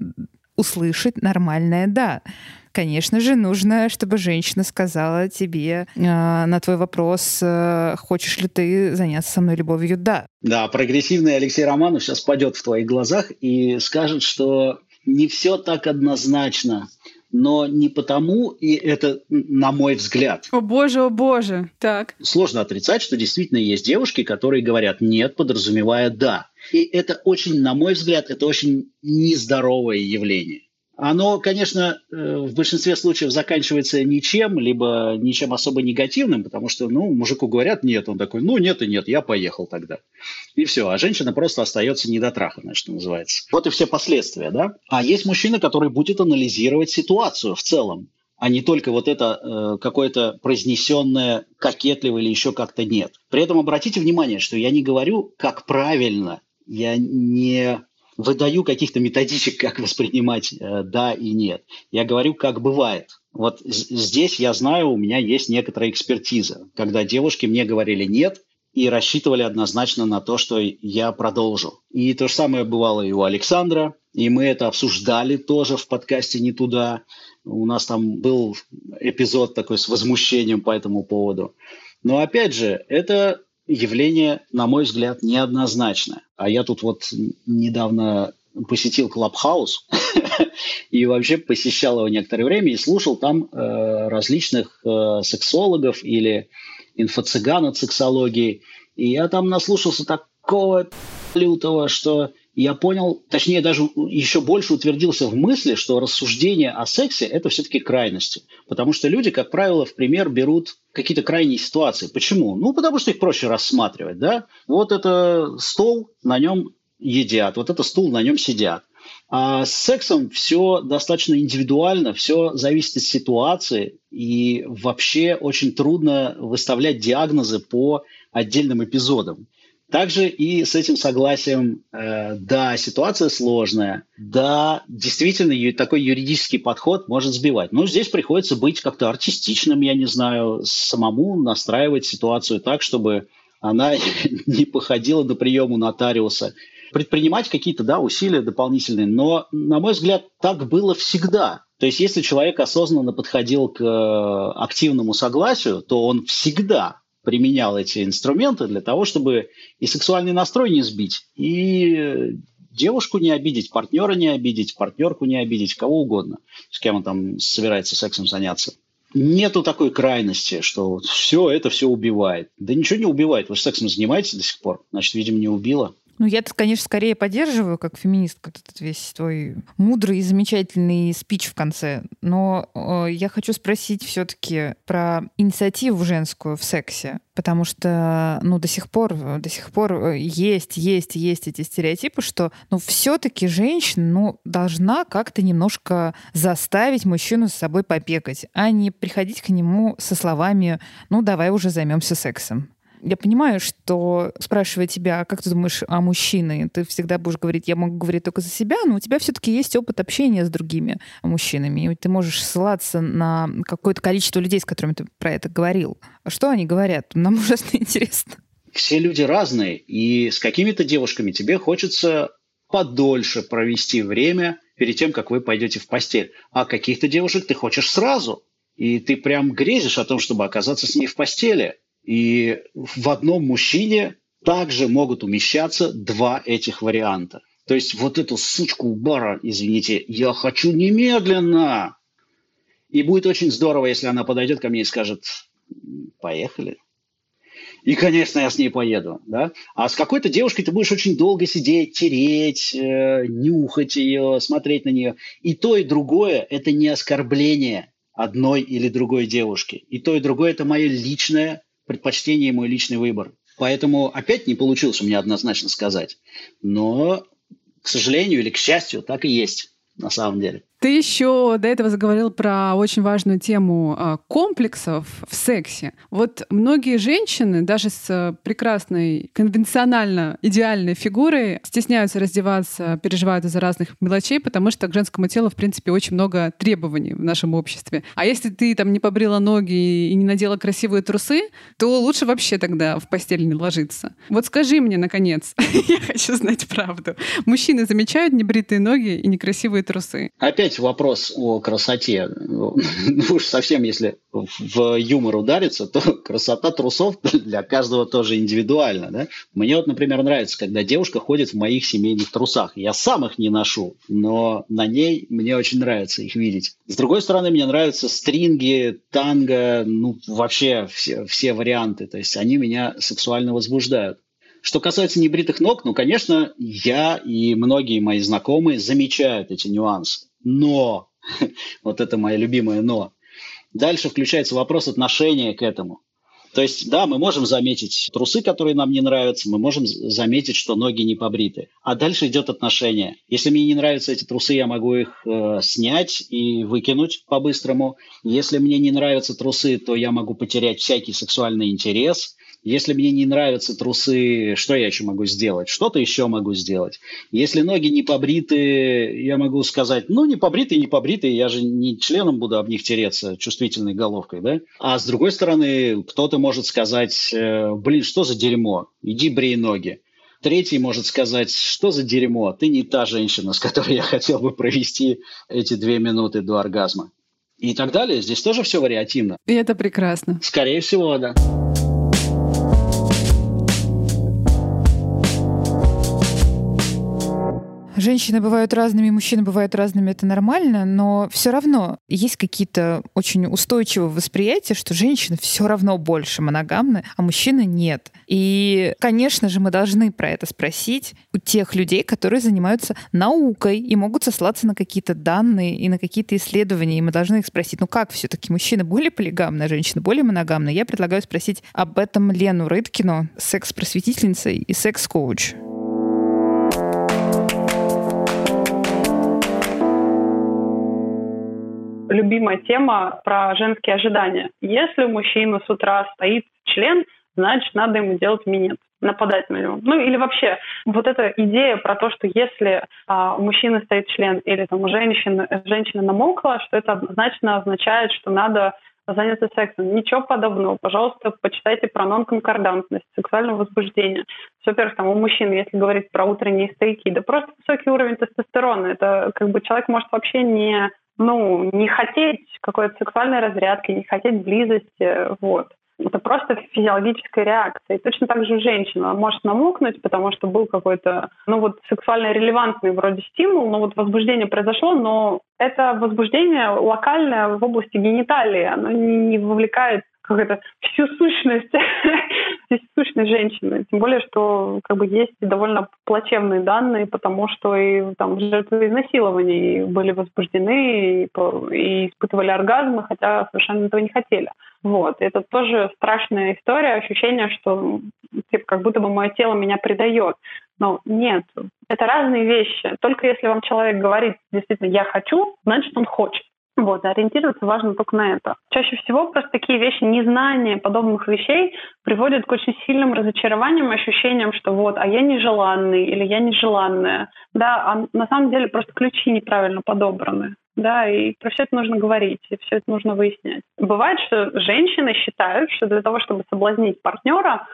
услышать нормальное «да». Конечно же, нужно, чтобы женщина сказала тебе э, на твой вопрос, э, хочешь ли ты заняться со мной любовью, да. Да, прогрессивный Алексей Романов сейчас падет в твоих глазах и скажет, что не все так однозначно но не потому, и это на мой взгляд. О боже, о боже, так. Сложно отрицать, что действительно есть девушки, которые говорят «нет», подразумевая «да». И это очень, на мой взгляд, это очень нездоровое явление. Оно, конечно, э, в большинстве случаев заканчивается ничем, либо ничем особо негативным, потому что, ну, мужику говорят нет, он такой, ну, нет и нет, я поехал тогда. И все, а женщина просто остается недотраханной, что называется. Вот и все последствия, да? А есть мужчина, который будет анализировать ситуацию в целом, а не только вот это э, какое-то произнесенное кокетливо или еще как-то нет. При этом обратите внимание, что я не говорю, как правильно, я не выдаю каких-то методичек, как воспринимать э, да и нет. Я говорю, как бывает. Вот здесь я знаю, у меня есть некоторая экспертиза, когда девушки мне говорили нет и рассчитывали однозначно на то, что я продолжу. И то же самое бывало и у Александра, и мы это обсуждали тоже в подкасте «Не туда». У нас там был эпизод такой с возмущением по этому поводу. Но опять же, это явление, на мой взгляд, неоднозначное. А я тут вот недавно посетил Клабхаус и вообще посещал его некоторое время и слушал там э, различных э, сексологов или инфо-цыган от сексологии. И я там наслушался такого лютого, что я понял, точнее даже еще больше утвердился в мысли, что рассуждение о сексе – это все-таки крайности. Потому что люди, как правило, в пример берут какие-то крайние ситуации. Почему? Ну, потому что их проще рассматривать, да? Вот это стол, на нем едят, вот это стул, на нем сидят. А с сексом все достаточно индивидуально, все зависит от ситуации, и вообще очень трудно выставлять диагнозы по отдельным эпизодам. Также и с этим согласием, э, да, ситуация сложная, да, действительно, такой юридический подход может сбивать. Но здесь приходится быть как-то артистичным, я не знаю, самому настраивать ситуацию так, чтобы она не походила на прием у нотариуса. Предпринимать какие-то, да, усилия дополнительные. Но, на мой взгляд, так было всегда. То есть, если человек осознанно подходил к э, активному согласию, то он всегда применял эти инструменты для того, чтобы и сексуальный настрой не сбить, и девушку не обидеть, партнера не обидеть, партнерку не обидеть, кого угодно, с кем он там собирается сексом заняться. Нету такой крайности, что все это все убивает. Да ничего не убивает. Вы же сексом занимаетесь до сих пор. Значит, видимо, не убило. Ну, я, конечно, скорее поддерживаю, как феминистка, этот весь твой мудрый и замечательный спич в конце. Но э, я хочу спросить все-таки про инициативу женскую в сексе. Потому что, ну, до сих пор, до сих пор э, есть, есть, есть эти стереотипы, что, ну, все-таки женщина, ну, должна как-то немножко заставить мужчину с собой попекать, а не приходить к нему со словами, ну, давай уже займемся сексом. Я понимаю, что спрашивая тебя, «А как ты думаешь о мужчине, ты всегда будешь говорить, я могу говорить только за себя, но у тебя все-таки есть опыт общения с другими мужчинами, и ты можешь ссылаться на какое-то количество людей, с которыми ты про это говорил. А что они говорят? Нам ужасно интересно. Все люди разные, и с какими-то девушками тебе хочется подольше провести время перед тем, как вы пойдете в постель. А каких-то девушек ты хочешь сразу. И ты прям грезишь о том, чтобы оказаться с ней в постели. И в одном мужчине также могут умещаться два этих варианта. То есть вот эту сучку у бара, извините, я хочу немедленно. И будет очень здорово, если она подойдет ко мне и скажет, поехали. И, конечно, я с ней поеду. Да? А с какой-то девушкой ты будешь очень долго сидеть, тереть, э, нюхать ее, смотреть на нее. И то, и другое – это не оскорбление одной или другой девушки. И то, и другое – это мое личное предпочтение мой личный выбор. Поэтому опять не получилось у меня однозначно сказать. Но, к сожалению или к счастью, так и есть на самом деле. Ты еще до этого заговорил про очень важную тему а, комплексов в сексе. Вот многие женщины, даже с прекрасной, конвенционально идеальной фигурой, стесняются раздеваться, переживают из-за разных мелочей, потому что к женскому телу, в принципе, очень много требований в нашем обществе. А если ты там не побрила ноги и не надела красивые трусы, то лучше вообще тогда в постель не ложиться. Вот скажи мне, наконец, я хочу знать правду. Мужчины замечают небритые ноги и некрасивые трусы? Опять опять вопрос о красоте. Ну уж совсем, если в юмор удариться, то красота трусов для каждого тоже индивидуальна. Да? Мне вот, например, нравится, когда девушка ходит в моих семейных трусах. Я сам их не ношу, но на ней мне очень нравится их видеть. С другой стороны, мне нравятся стринги, танго, ну вообще все, все варианты. То есть они меня сексуально возбуждают. Что касается небритых ног, ну, конечно, я и многие мои знакомые замечают эти нюансы. Но, вот это мое любимое но, дальше включается вопрос отношения к этому. То есть, да, мы можем заметить трусы, которые нам не нравятся, мы можем заметить, что ноги не побриты. А дальше идет отношение. Если мне не нравятся эти трусы, я могу их э, снять и выкинуть по-быстрому. Если мне не нравятся трусы, то я могу потерять всякий сексуальный интерес. Если мне не нравятся трусы, что я еще могу сделать? Что-то еще могу сделать. Если ноги не побриты, я могу сказать, ну, не побритые, не побритые, я же не членом буду об них тереться чувствительной головкой, да? А с другой стороны, кто-то может сказать, э, блин, что за дерьмо, иди брей ноги. Третий может сказать, что за дерьмо, ты не та женщина, с которой я хотел бы провести эти две минуты до оргазма. И так далее. Здесь тоже все вариативно. И это прекрасно. Скорее всего, да. Женщины бывают разными, мужчины бывают разными, это нормально, но все равно есть какие-то очень устойчивые восприятия, что женщины все равно больше моногамны, а мужчины нет. И, конечно же, мы должны про это спросить у тех людей, которые занимаются наукой и могут сослаться на какие-то данные и на какие-то исследования. И мы должны их спросить, ну как все-таки мужчины более полигамны, а женщины более моногамны? Я предлагаю спросить об этом Лену Рыткину, секс-просветительница и секс-коуч. Любимая тема про женские ожидания. Если у мужчины с утра стоит член, значит, надо ему делать минет нападать на него. Ну или вообще вот эта идея про то, что если а, у мужчины стоит член или там у женщины, женщина намокла, что это однозначно означает, что надо заняться сексом. Ничего подобного. Пожалуйста, почитайте про нонконкордантность, сексуального возбуждения. Во-первых, там у мужчин, если говорить про утренние стояки, да просто высокий уровень тестостерона. Это как бы человек может вообще не ну, не хотеть какой-то сексуальной разрядки, не хотеть близости, вот. Это просто физиологическая реакция. И точно так же женщина может намокнуть, потому что был какой-то, ну вот, сексуально релевантный вроде стимул, но вот возбуждение произошло, но это возбуждение локальное в области гениталии, оно не вовлекает как это, всю сущность, всю сущность женщины. Тем более, что как бы есть довольно плачевные данные, потому что и там жертвы изнасилований были возбуждены и, и испытывали оргазмы, хотя совершенно этого не хотели. Вот. Это тоже страшная история, ощущение, что типа, как будто бы мое тело меня предает. Но нет, это разные вещи. Только если вам человек говорит действительно «я хочу», значит он хочет. Вот, ориентироваться важно только на это. Чаще всего просто такие вещи, незнание подобных вещей приводит к очень сильным разочарованиям, ощущениям, что вот, а я нежеланный или я нежеланная. Да, а на самом деле просто ключи неправильно подобраны. Да, и про все это нужно говорить, и все это нужно выяснять. Бывает, что женщины считают, что для того, чтобы соблазнить партнера, а,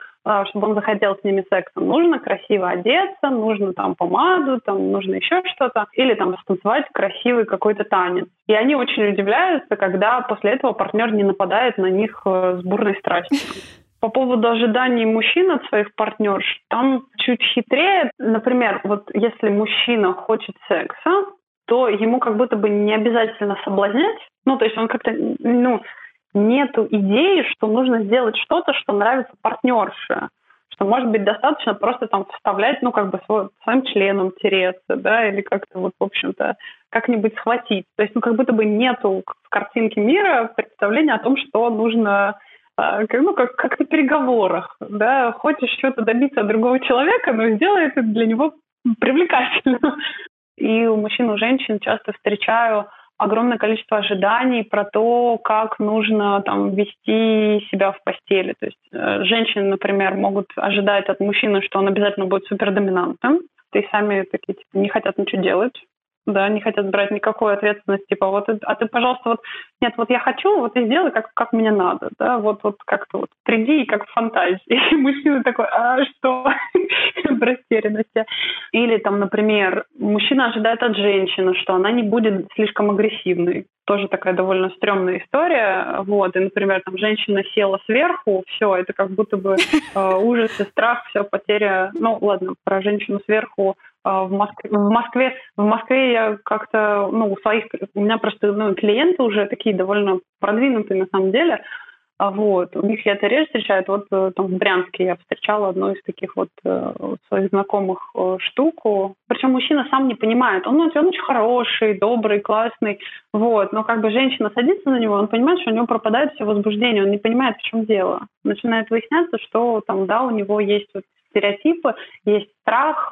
чтобы он захотел с ними сексом, нужно красиво одеться, нужно там помаду, там нужно еще что-то, или там станцевать красивый какой-то танец. И они очень удивляются, когда после этого партнер не нападает на них э, с бурной страстью. По поводу ожиданий мужчин от своих партнерш, там чуть хитрее. Например, вот если мужчина хочет секса, то ему как будто бы не обязательно соблазнять. Ну, то есть он как-то, ну, нету идеи, что нужно сделать что-то, что нравится партнерше. Что, может быть, достаточно просто там вставлять, ну, как бы своим членом тереться, да, или как-то вот, в общем-то, как-нибудь схватить. То есть, ну, как будто бы нету в картинке мира представления о том, что нужно а, ну, как, как на переговорах, да, хочешь что-то добиться от другого человека, но сделай это для него привлекательно. И у мужчин, у женщин часто встречаю огромное количество ожиданий про то, как нужно там вести себя в постели. То есть э, женщины, например, могут ожидать от мужчины, что он обязательно будет супердоминантным, и сами такие типа, не хотят ничего делать, да, не хотят брать никакой ответственности, типа, вот, а ты, пожалуйста, вот, нет, вот я хочу, вот и сделай, как, как мне надо, да, вот, вот как-то вот приди, как в фантазии. И мужчина такой, а что? в растерянности. Или там, например, мужчина ожидает от женщины, что она не будет слишком агрессивной. Тоже такая довольно стрёмная история. Вот. И, например, там женщина села сверху, все, это как будто бы э, ужас и страх, все, потеря. Ну, ладно, про женщину сверху в Москве, в Москве, в Москве я как-то, ну, у своих, у меня просто ну, клиенты уже такие довольно продвинутые на самом деле, а вот. У них я это реже встречаю. Вот э, там в Брянске я встречала одну из таких вот э, своих знакомых э, штуку. Причем мужчина сам не понимает. Он, он очень хороший, добрый, классный. Вот. Но как бы женщина садится на него, он понимает, что у него пропадает все возбуждение. Он не понимает, в чем дело. Начинает выясняться, что там, да, у него есть вот стереотипы, есть страх,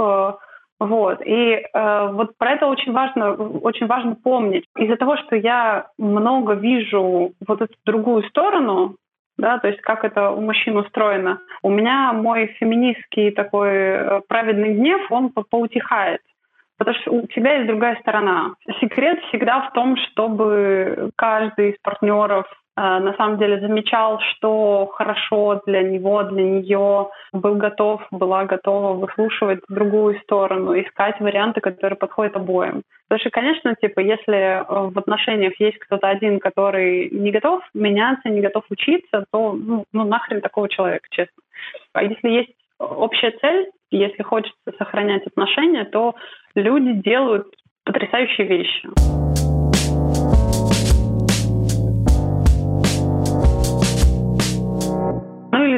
вот. И э, вот про это очень важно, очень важно помнить. Из-за того, что я много вижу вот эту другую сторону, да, то есть как это у мужчин устроено, у меня мой феминистский такой э, праведный гнев, он поутихает. Потому что у тебя есть другая сторона. Секрет всегда в том, чтобы каждый из партнеров на самом деле замечал, что хорошо для него, для нее, был готов, была готова выслушивать другую сторону, искать варианты, которые подходят обоим. Потому что, конечно, типа, если э, в отношениях есть кто-то один, который не готов меняться, не готов учиться, то ну, ну нахрен такого человека, честно. А если есть общая цель, если хочется сохранять отношения, то люди делают потрясающие вещи.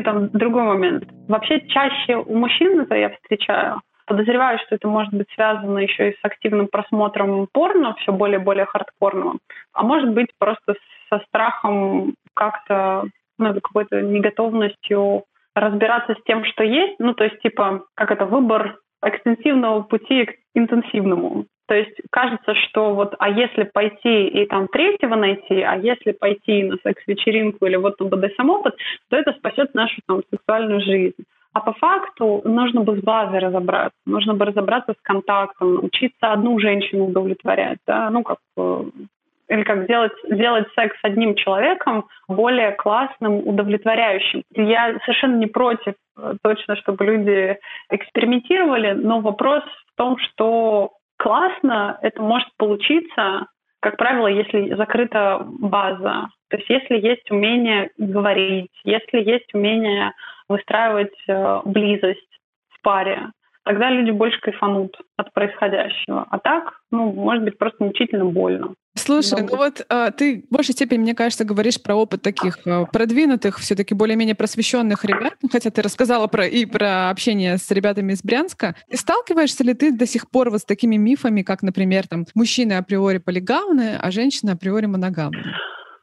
Там другой момент. Вообще чаще у мужчин это я встречаю. Подозреваю, что это может быть связано еще и с активным просмотром порно, все более и более хардкорного. А может быть просто со страхом как-то, ну, какой-то неготовностью разбираться с тем, что есть. Ну, то есть, типа, как это, выбор экстенсивного пути к интенсивному. То есть кажется, что вот, а если пойти и там третьего найти, а если пойти на секс-вечеринку или вот на БДСМ-опыт, то это спасет нашу там сексуальную жизнь. А по факту нужно бы с базой разобраться, нужно бы разобраться с контактом, учиться одну женщину удовлетворять, да, ну как э, или как сделать, сделать секс с одним человеком более классным, удовлетворяющим. Я совершенно не против э, точно, чтобы люди экспериментировали, но вопрос в том, что классно это может получиться, как правило, если закрыта база. То есть если есть умение говорить, если есть умение выстраивать э, близость в паре, тогда люди больше кайфанут от происходящего. А так, ну, может быть, просто мучительно больно. Слушай, ну вот а, ты в большей степени, мне кажется, говоришь про опыт таких а, продвинутых, все-таки более-менее просвещенных ребят, ну, хотя ты рассказала про и про общение с ребятами из Брянска. И сталкиваешься ли ты до сих пор вот с такими мифами, как, например, там мужчины априори полигамны, а женщины априори моногамны?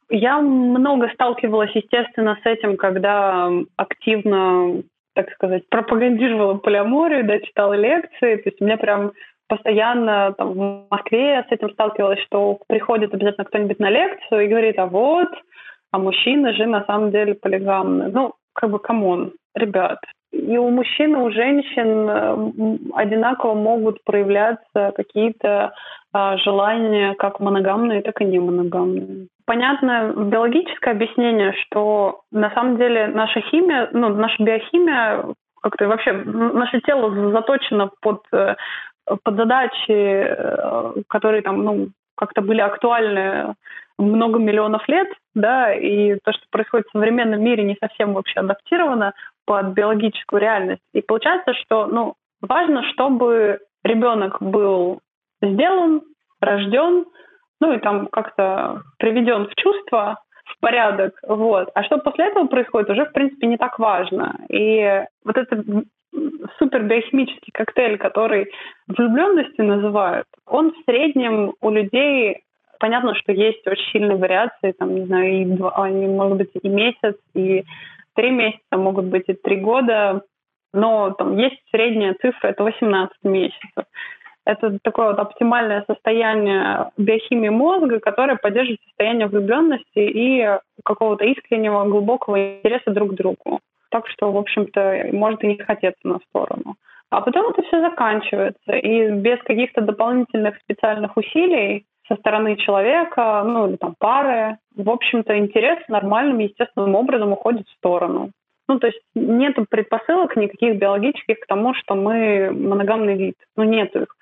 Я много сталкивалась, естественно, с этим, когда активно так сказать, пропагандировала полиаморию, да, читала лекции. То есть у меня прям постоянно там, в Москве с этим сталкивалась, что приходит обязательно кто-нибудь на лекцию и говорит, а вот, а мужчины же на самом деле полигамны. Ну, как бы, come on, ребят. И у мужчин, и у женщин одинаково могут проявляться какие-то а, желания как моногамные, так и не моногамные. Понятно биологическое объяснение, что на самом деле наша химия, ну, наша биохимия как-то вообще наше тело заточено под э, задачи, э, которые там, ну, как-то были актуальны много миллионов лет, да, и то, что происходит в современном мире, не совсем вообще адаптировано под биологическую реальность. И получается, что, ну, важно, чтобы ребенок был сделан, рожден, ну и там как-то приведен в чувство, в порядок, вот. А что после этого происходит, уже, в принципе, не так важно. И вот это супер биохимический коктейль, который влюбленностью называют, он в среднем у людей Понятно, что есть очень сильные вариации, там, не знаю, и два, они, может быть, и месяц, и три месяца, могут быть и три года, но там есть средняя цифра, это 18 месяцев. Это такое вот оптимальное состояние биохимии мозга, которое поддерживает состояние влюбленности и какого-то искреннего, глубокого интереса друг к другу. Так что, в общем-то, может и не хотеться на сторону. А потом это все заканчивается. И без каких-то дополнительных специальных усилий со стороны человека, ну или там пары, в общем-то, интерес нормальным, естественным образом уходит в сторону. Ну, то есть нет предпосылок никаких биологических к тому, что мы моногамный вид. Ну, нет их.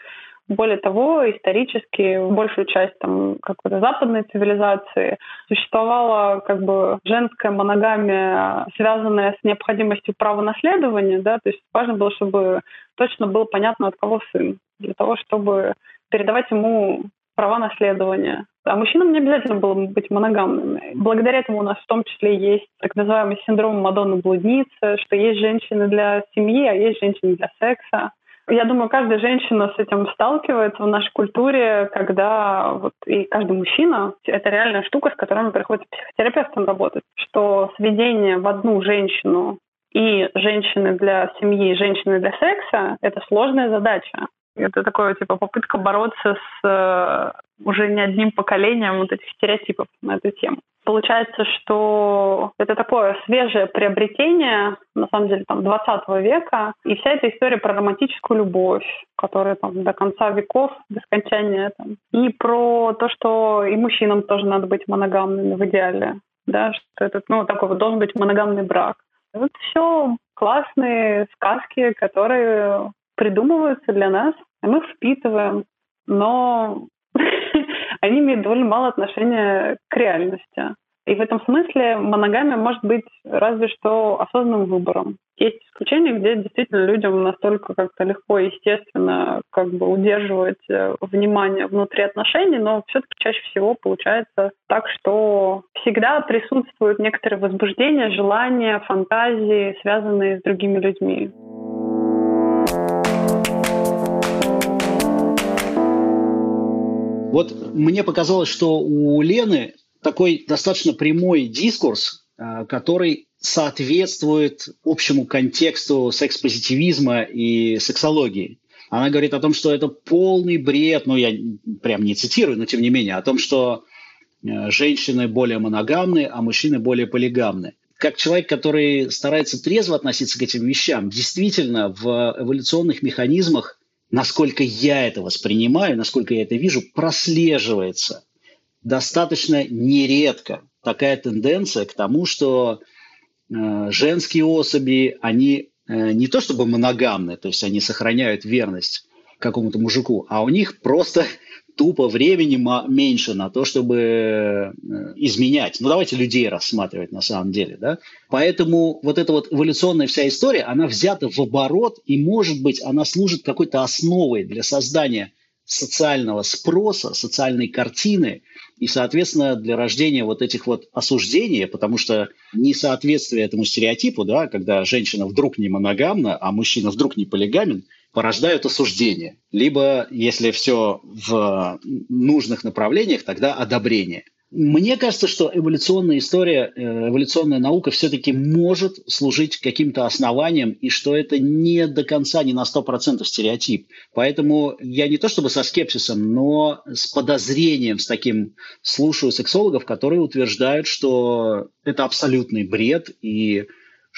Более того, исторически большую часть там какой-то западной цивилизации существовала как бы женская моногамия, связанная с необходимостью права наследования, да, то есть важно было, чтобы точно было понятно, от кого сын, для того, чтобы передавать ему права наследования. А мужчинам не обязательно было быть моногамными. Благодаря этому у нас в том числе есть так называемый синдром Мадонны-блудницы, что есть женщины для семьи, а есть женщины для секса. Я думаю, каждая женщина с этим сталкивается в нашей культуре, когда вот и каждый мужчина — это реальная штука, с которой приходится психотерапевтом работать, что сведение в одну женщину и женщины для семьи, женщины для секса — это сложная задача. Это такое, типа, попытка бороться с э, уже не одним поколением вот этих стереотипов на эту тему. Получается, что это такое свежее приобретение, на самом деле, там, 20 века, и вся эта история про романтическую любовь, которая там до конца веков, до скончания, там, и про то, что и мужчинам тоже надо быть моногамными в идеале, да, что это, ну, такой вот должен быть моногамный брак. Вот все классные сказки, которые придумываются для нас, и мы впитываем, но они имеют довольно мало отношения к реальности. И в этом смысле моногамия может быть разве что осознанным выбором. Есть исключения, где действительно людям настолько как-то легко и естественно как бы удерживать э, внимание внутри отношений, но все-таки чаще всего получается так, что всегда присутствует некоторое возбуждение, желание, фантазии, связанные с другими людьми. Вот мне показалось, что у Лены такой достаточно прямой дискурс, э, который соответствует общему контексту секс-позитивизма и сексологии. Она говорит о том, что это полный бред, ну я прям не цитирую, но тем не менее, о том, что э, женщины более моногамны, а мужчины более полигамны. Как человек, который старается трезво относиться к этим вещам, действительно в эволюционных механизмах насколько я это воспринимаю, насколько я это вижу, прослеживается достаточно нередко. Такая тенденция к тому, что э, женские особи, они э, не то чтобы моногамны, то есть они сохраняют верность какому-то мужику, а у них просто тупо времени меньше на то, чтобы э, изменять. Ну, давайте людей рассматривать на самом деле, да. Поэтому вот эта вот эволюционная вся история, она взята в оборот, и, может быть, она служит какой-то основой для создания социального спроса, социальной картины и, соответственно, для рождения вот этих вот осуждений, потому что несоответствие этому стереотипу, да, когда женщина вдруг не моногамна, а мужчина вдруг не полигамен, порождают осуждение. Либо, если все в нужных направлениях, тогда одобрение. Мне кажется, что эволюционная история, э, эволюционная наука все-таки может служить каким-то основанием, и что это не до конца, не на 100% стереотип. Поэтому я не то чтобы со скепсисом, но с подозрением, с таким слушаю сексологов, которые утверждают, что это абсолютный бред, и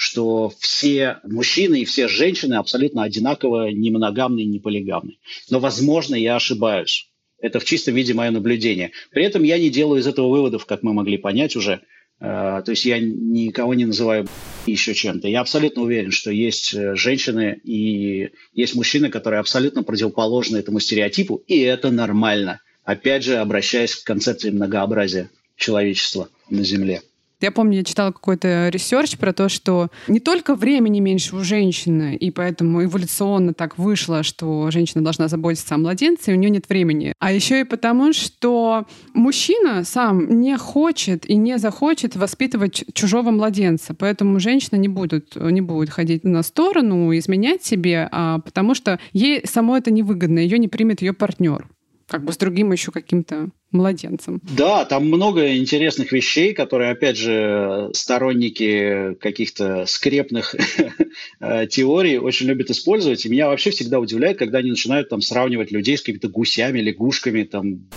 что все мужчины и все женщины абсолютно одинаково не моногамны и не полигамны. Но, возможно, я ошибаюсь. Это в чистом виде мое наблюдение. При этом я не делаю из этого выводов, как мы могли понять уже. Э, то есть я никого не называю еще чем-то. Я абсолютно уверен, что есть э, женщины и есть мужчины, которые абсолютно противоположны этому стереотипу, и это нормально. Опять же, обращаясь к концепции многообразия человечества на Земле. Я помню, я читала какой-то research про то, что не только времени меньше у женщины, и поэтому эволюционно так вышло, что женщина должна заботиться о младенце, и у нее нет времени. А еще и потому, что мужчина сам не хочет и не захочет воспитывать чужого младенца. Поэтому женщина не будет, не будет ходить на сторону, изменять себе, а потому что ей само это невыгодно, ее не примет ее партнер как бы с другим еще каким-то младенцем. Да, там много интересных вещей, которые, опять же, сторонники каких-то скрепных э, теорий очень любят использовать. И меня вообще всегда удивляет, когда они начинают там сравнивать людей с какими-то гусями, лягушками, там,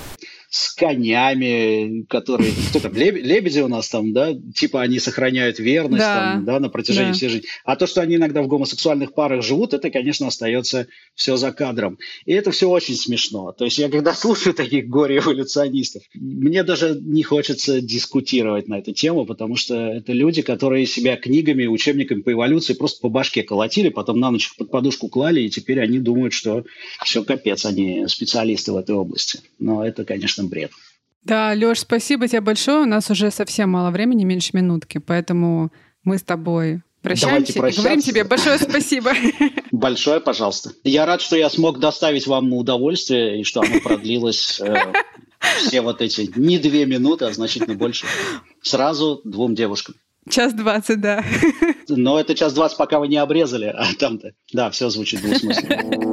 с конями, которые... Кто там? Лебеди у нас там, да? Типа они сохраняют верность да. Там, да, на протяжении да. всей жизни. А то, что они иногда в гомосексуальных парах живут, это, конечно, остается все за кадром. И это все очень смешно. То есть я когда слушаю таких горе-эволюционистов, мне даже не хочется дискутировать на эту тему, потому что это люди, которые себя книгами, учебниками по эволюции просто по башке колотили, потом на ночь под подушку клали, и теперь они думают, что все капец, они специалисты в этой области. Но это, конечно, конечно, бред. Да, Лёш, спасибо тебе большое. У нас уже совсем мало времени, меньше минутки, поэтому мы с тобой прощаемся и говорим тебе большое спасибо. Большое, пожалуйста. Я рад, что я смог доставить вам удовольствие и что оно продлилось э, все вот эти не две минуты, а значительно больше. Сразу двум девушкам. Час двадцать, да. Но это час двадцать, пока вы не обрезали, а там-то... Да, все звучит двусмысленно.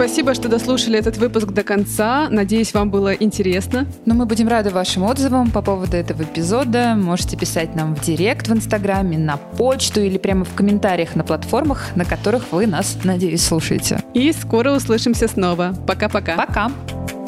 Спасибо, что дослушали этот выпуск до конца. Надеюсь, вам было интересно. Но мы будем рады вашим отзывам по поводу этого эпизода. Можете писать нам в директ в Инстаграме, на почту или прямо в комментариях на платформах, на которых вы нас, надеюсь, слушаете. И скоро услышимся снова. Пока-пока. Пока. -пока. Пока.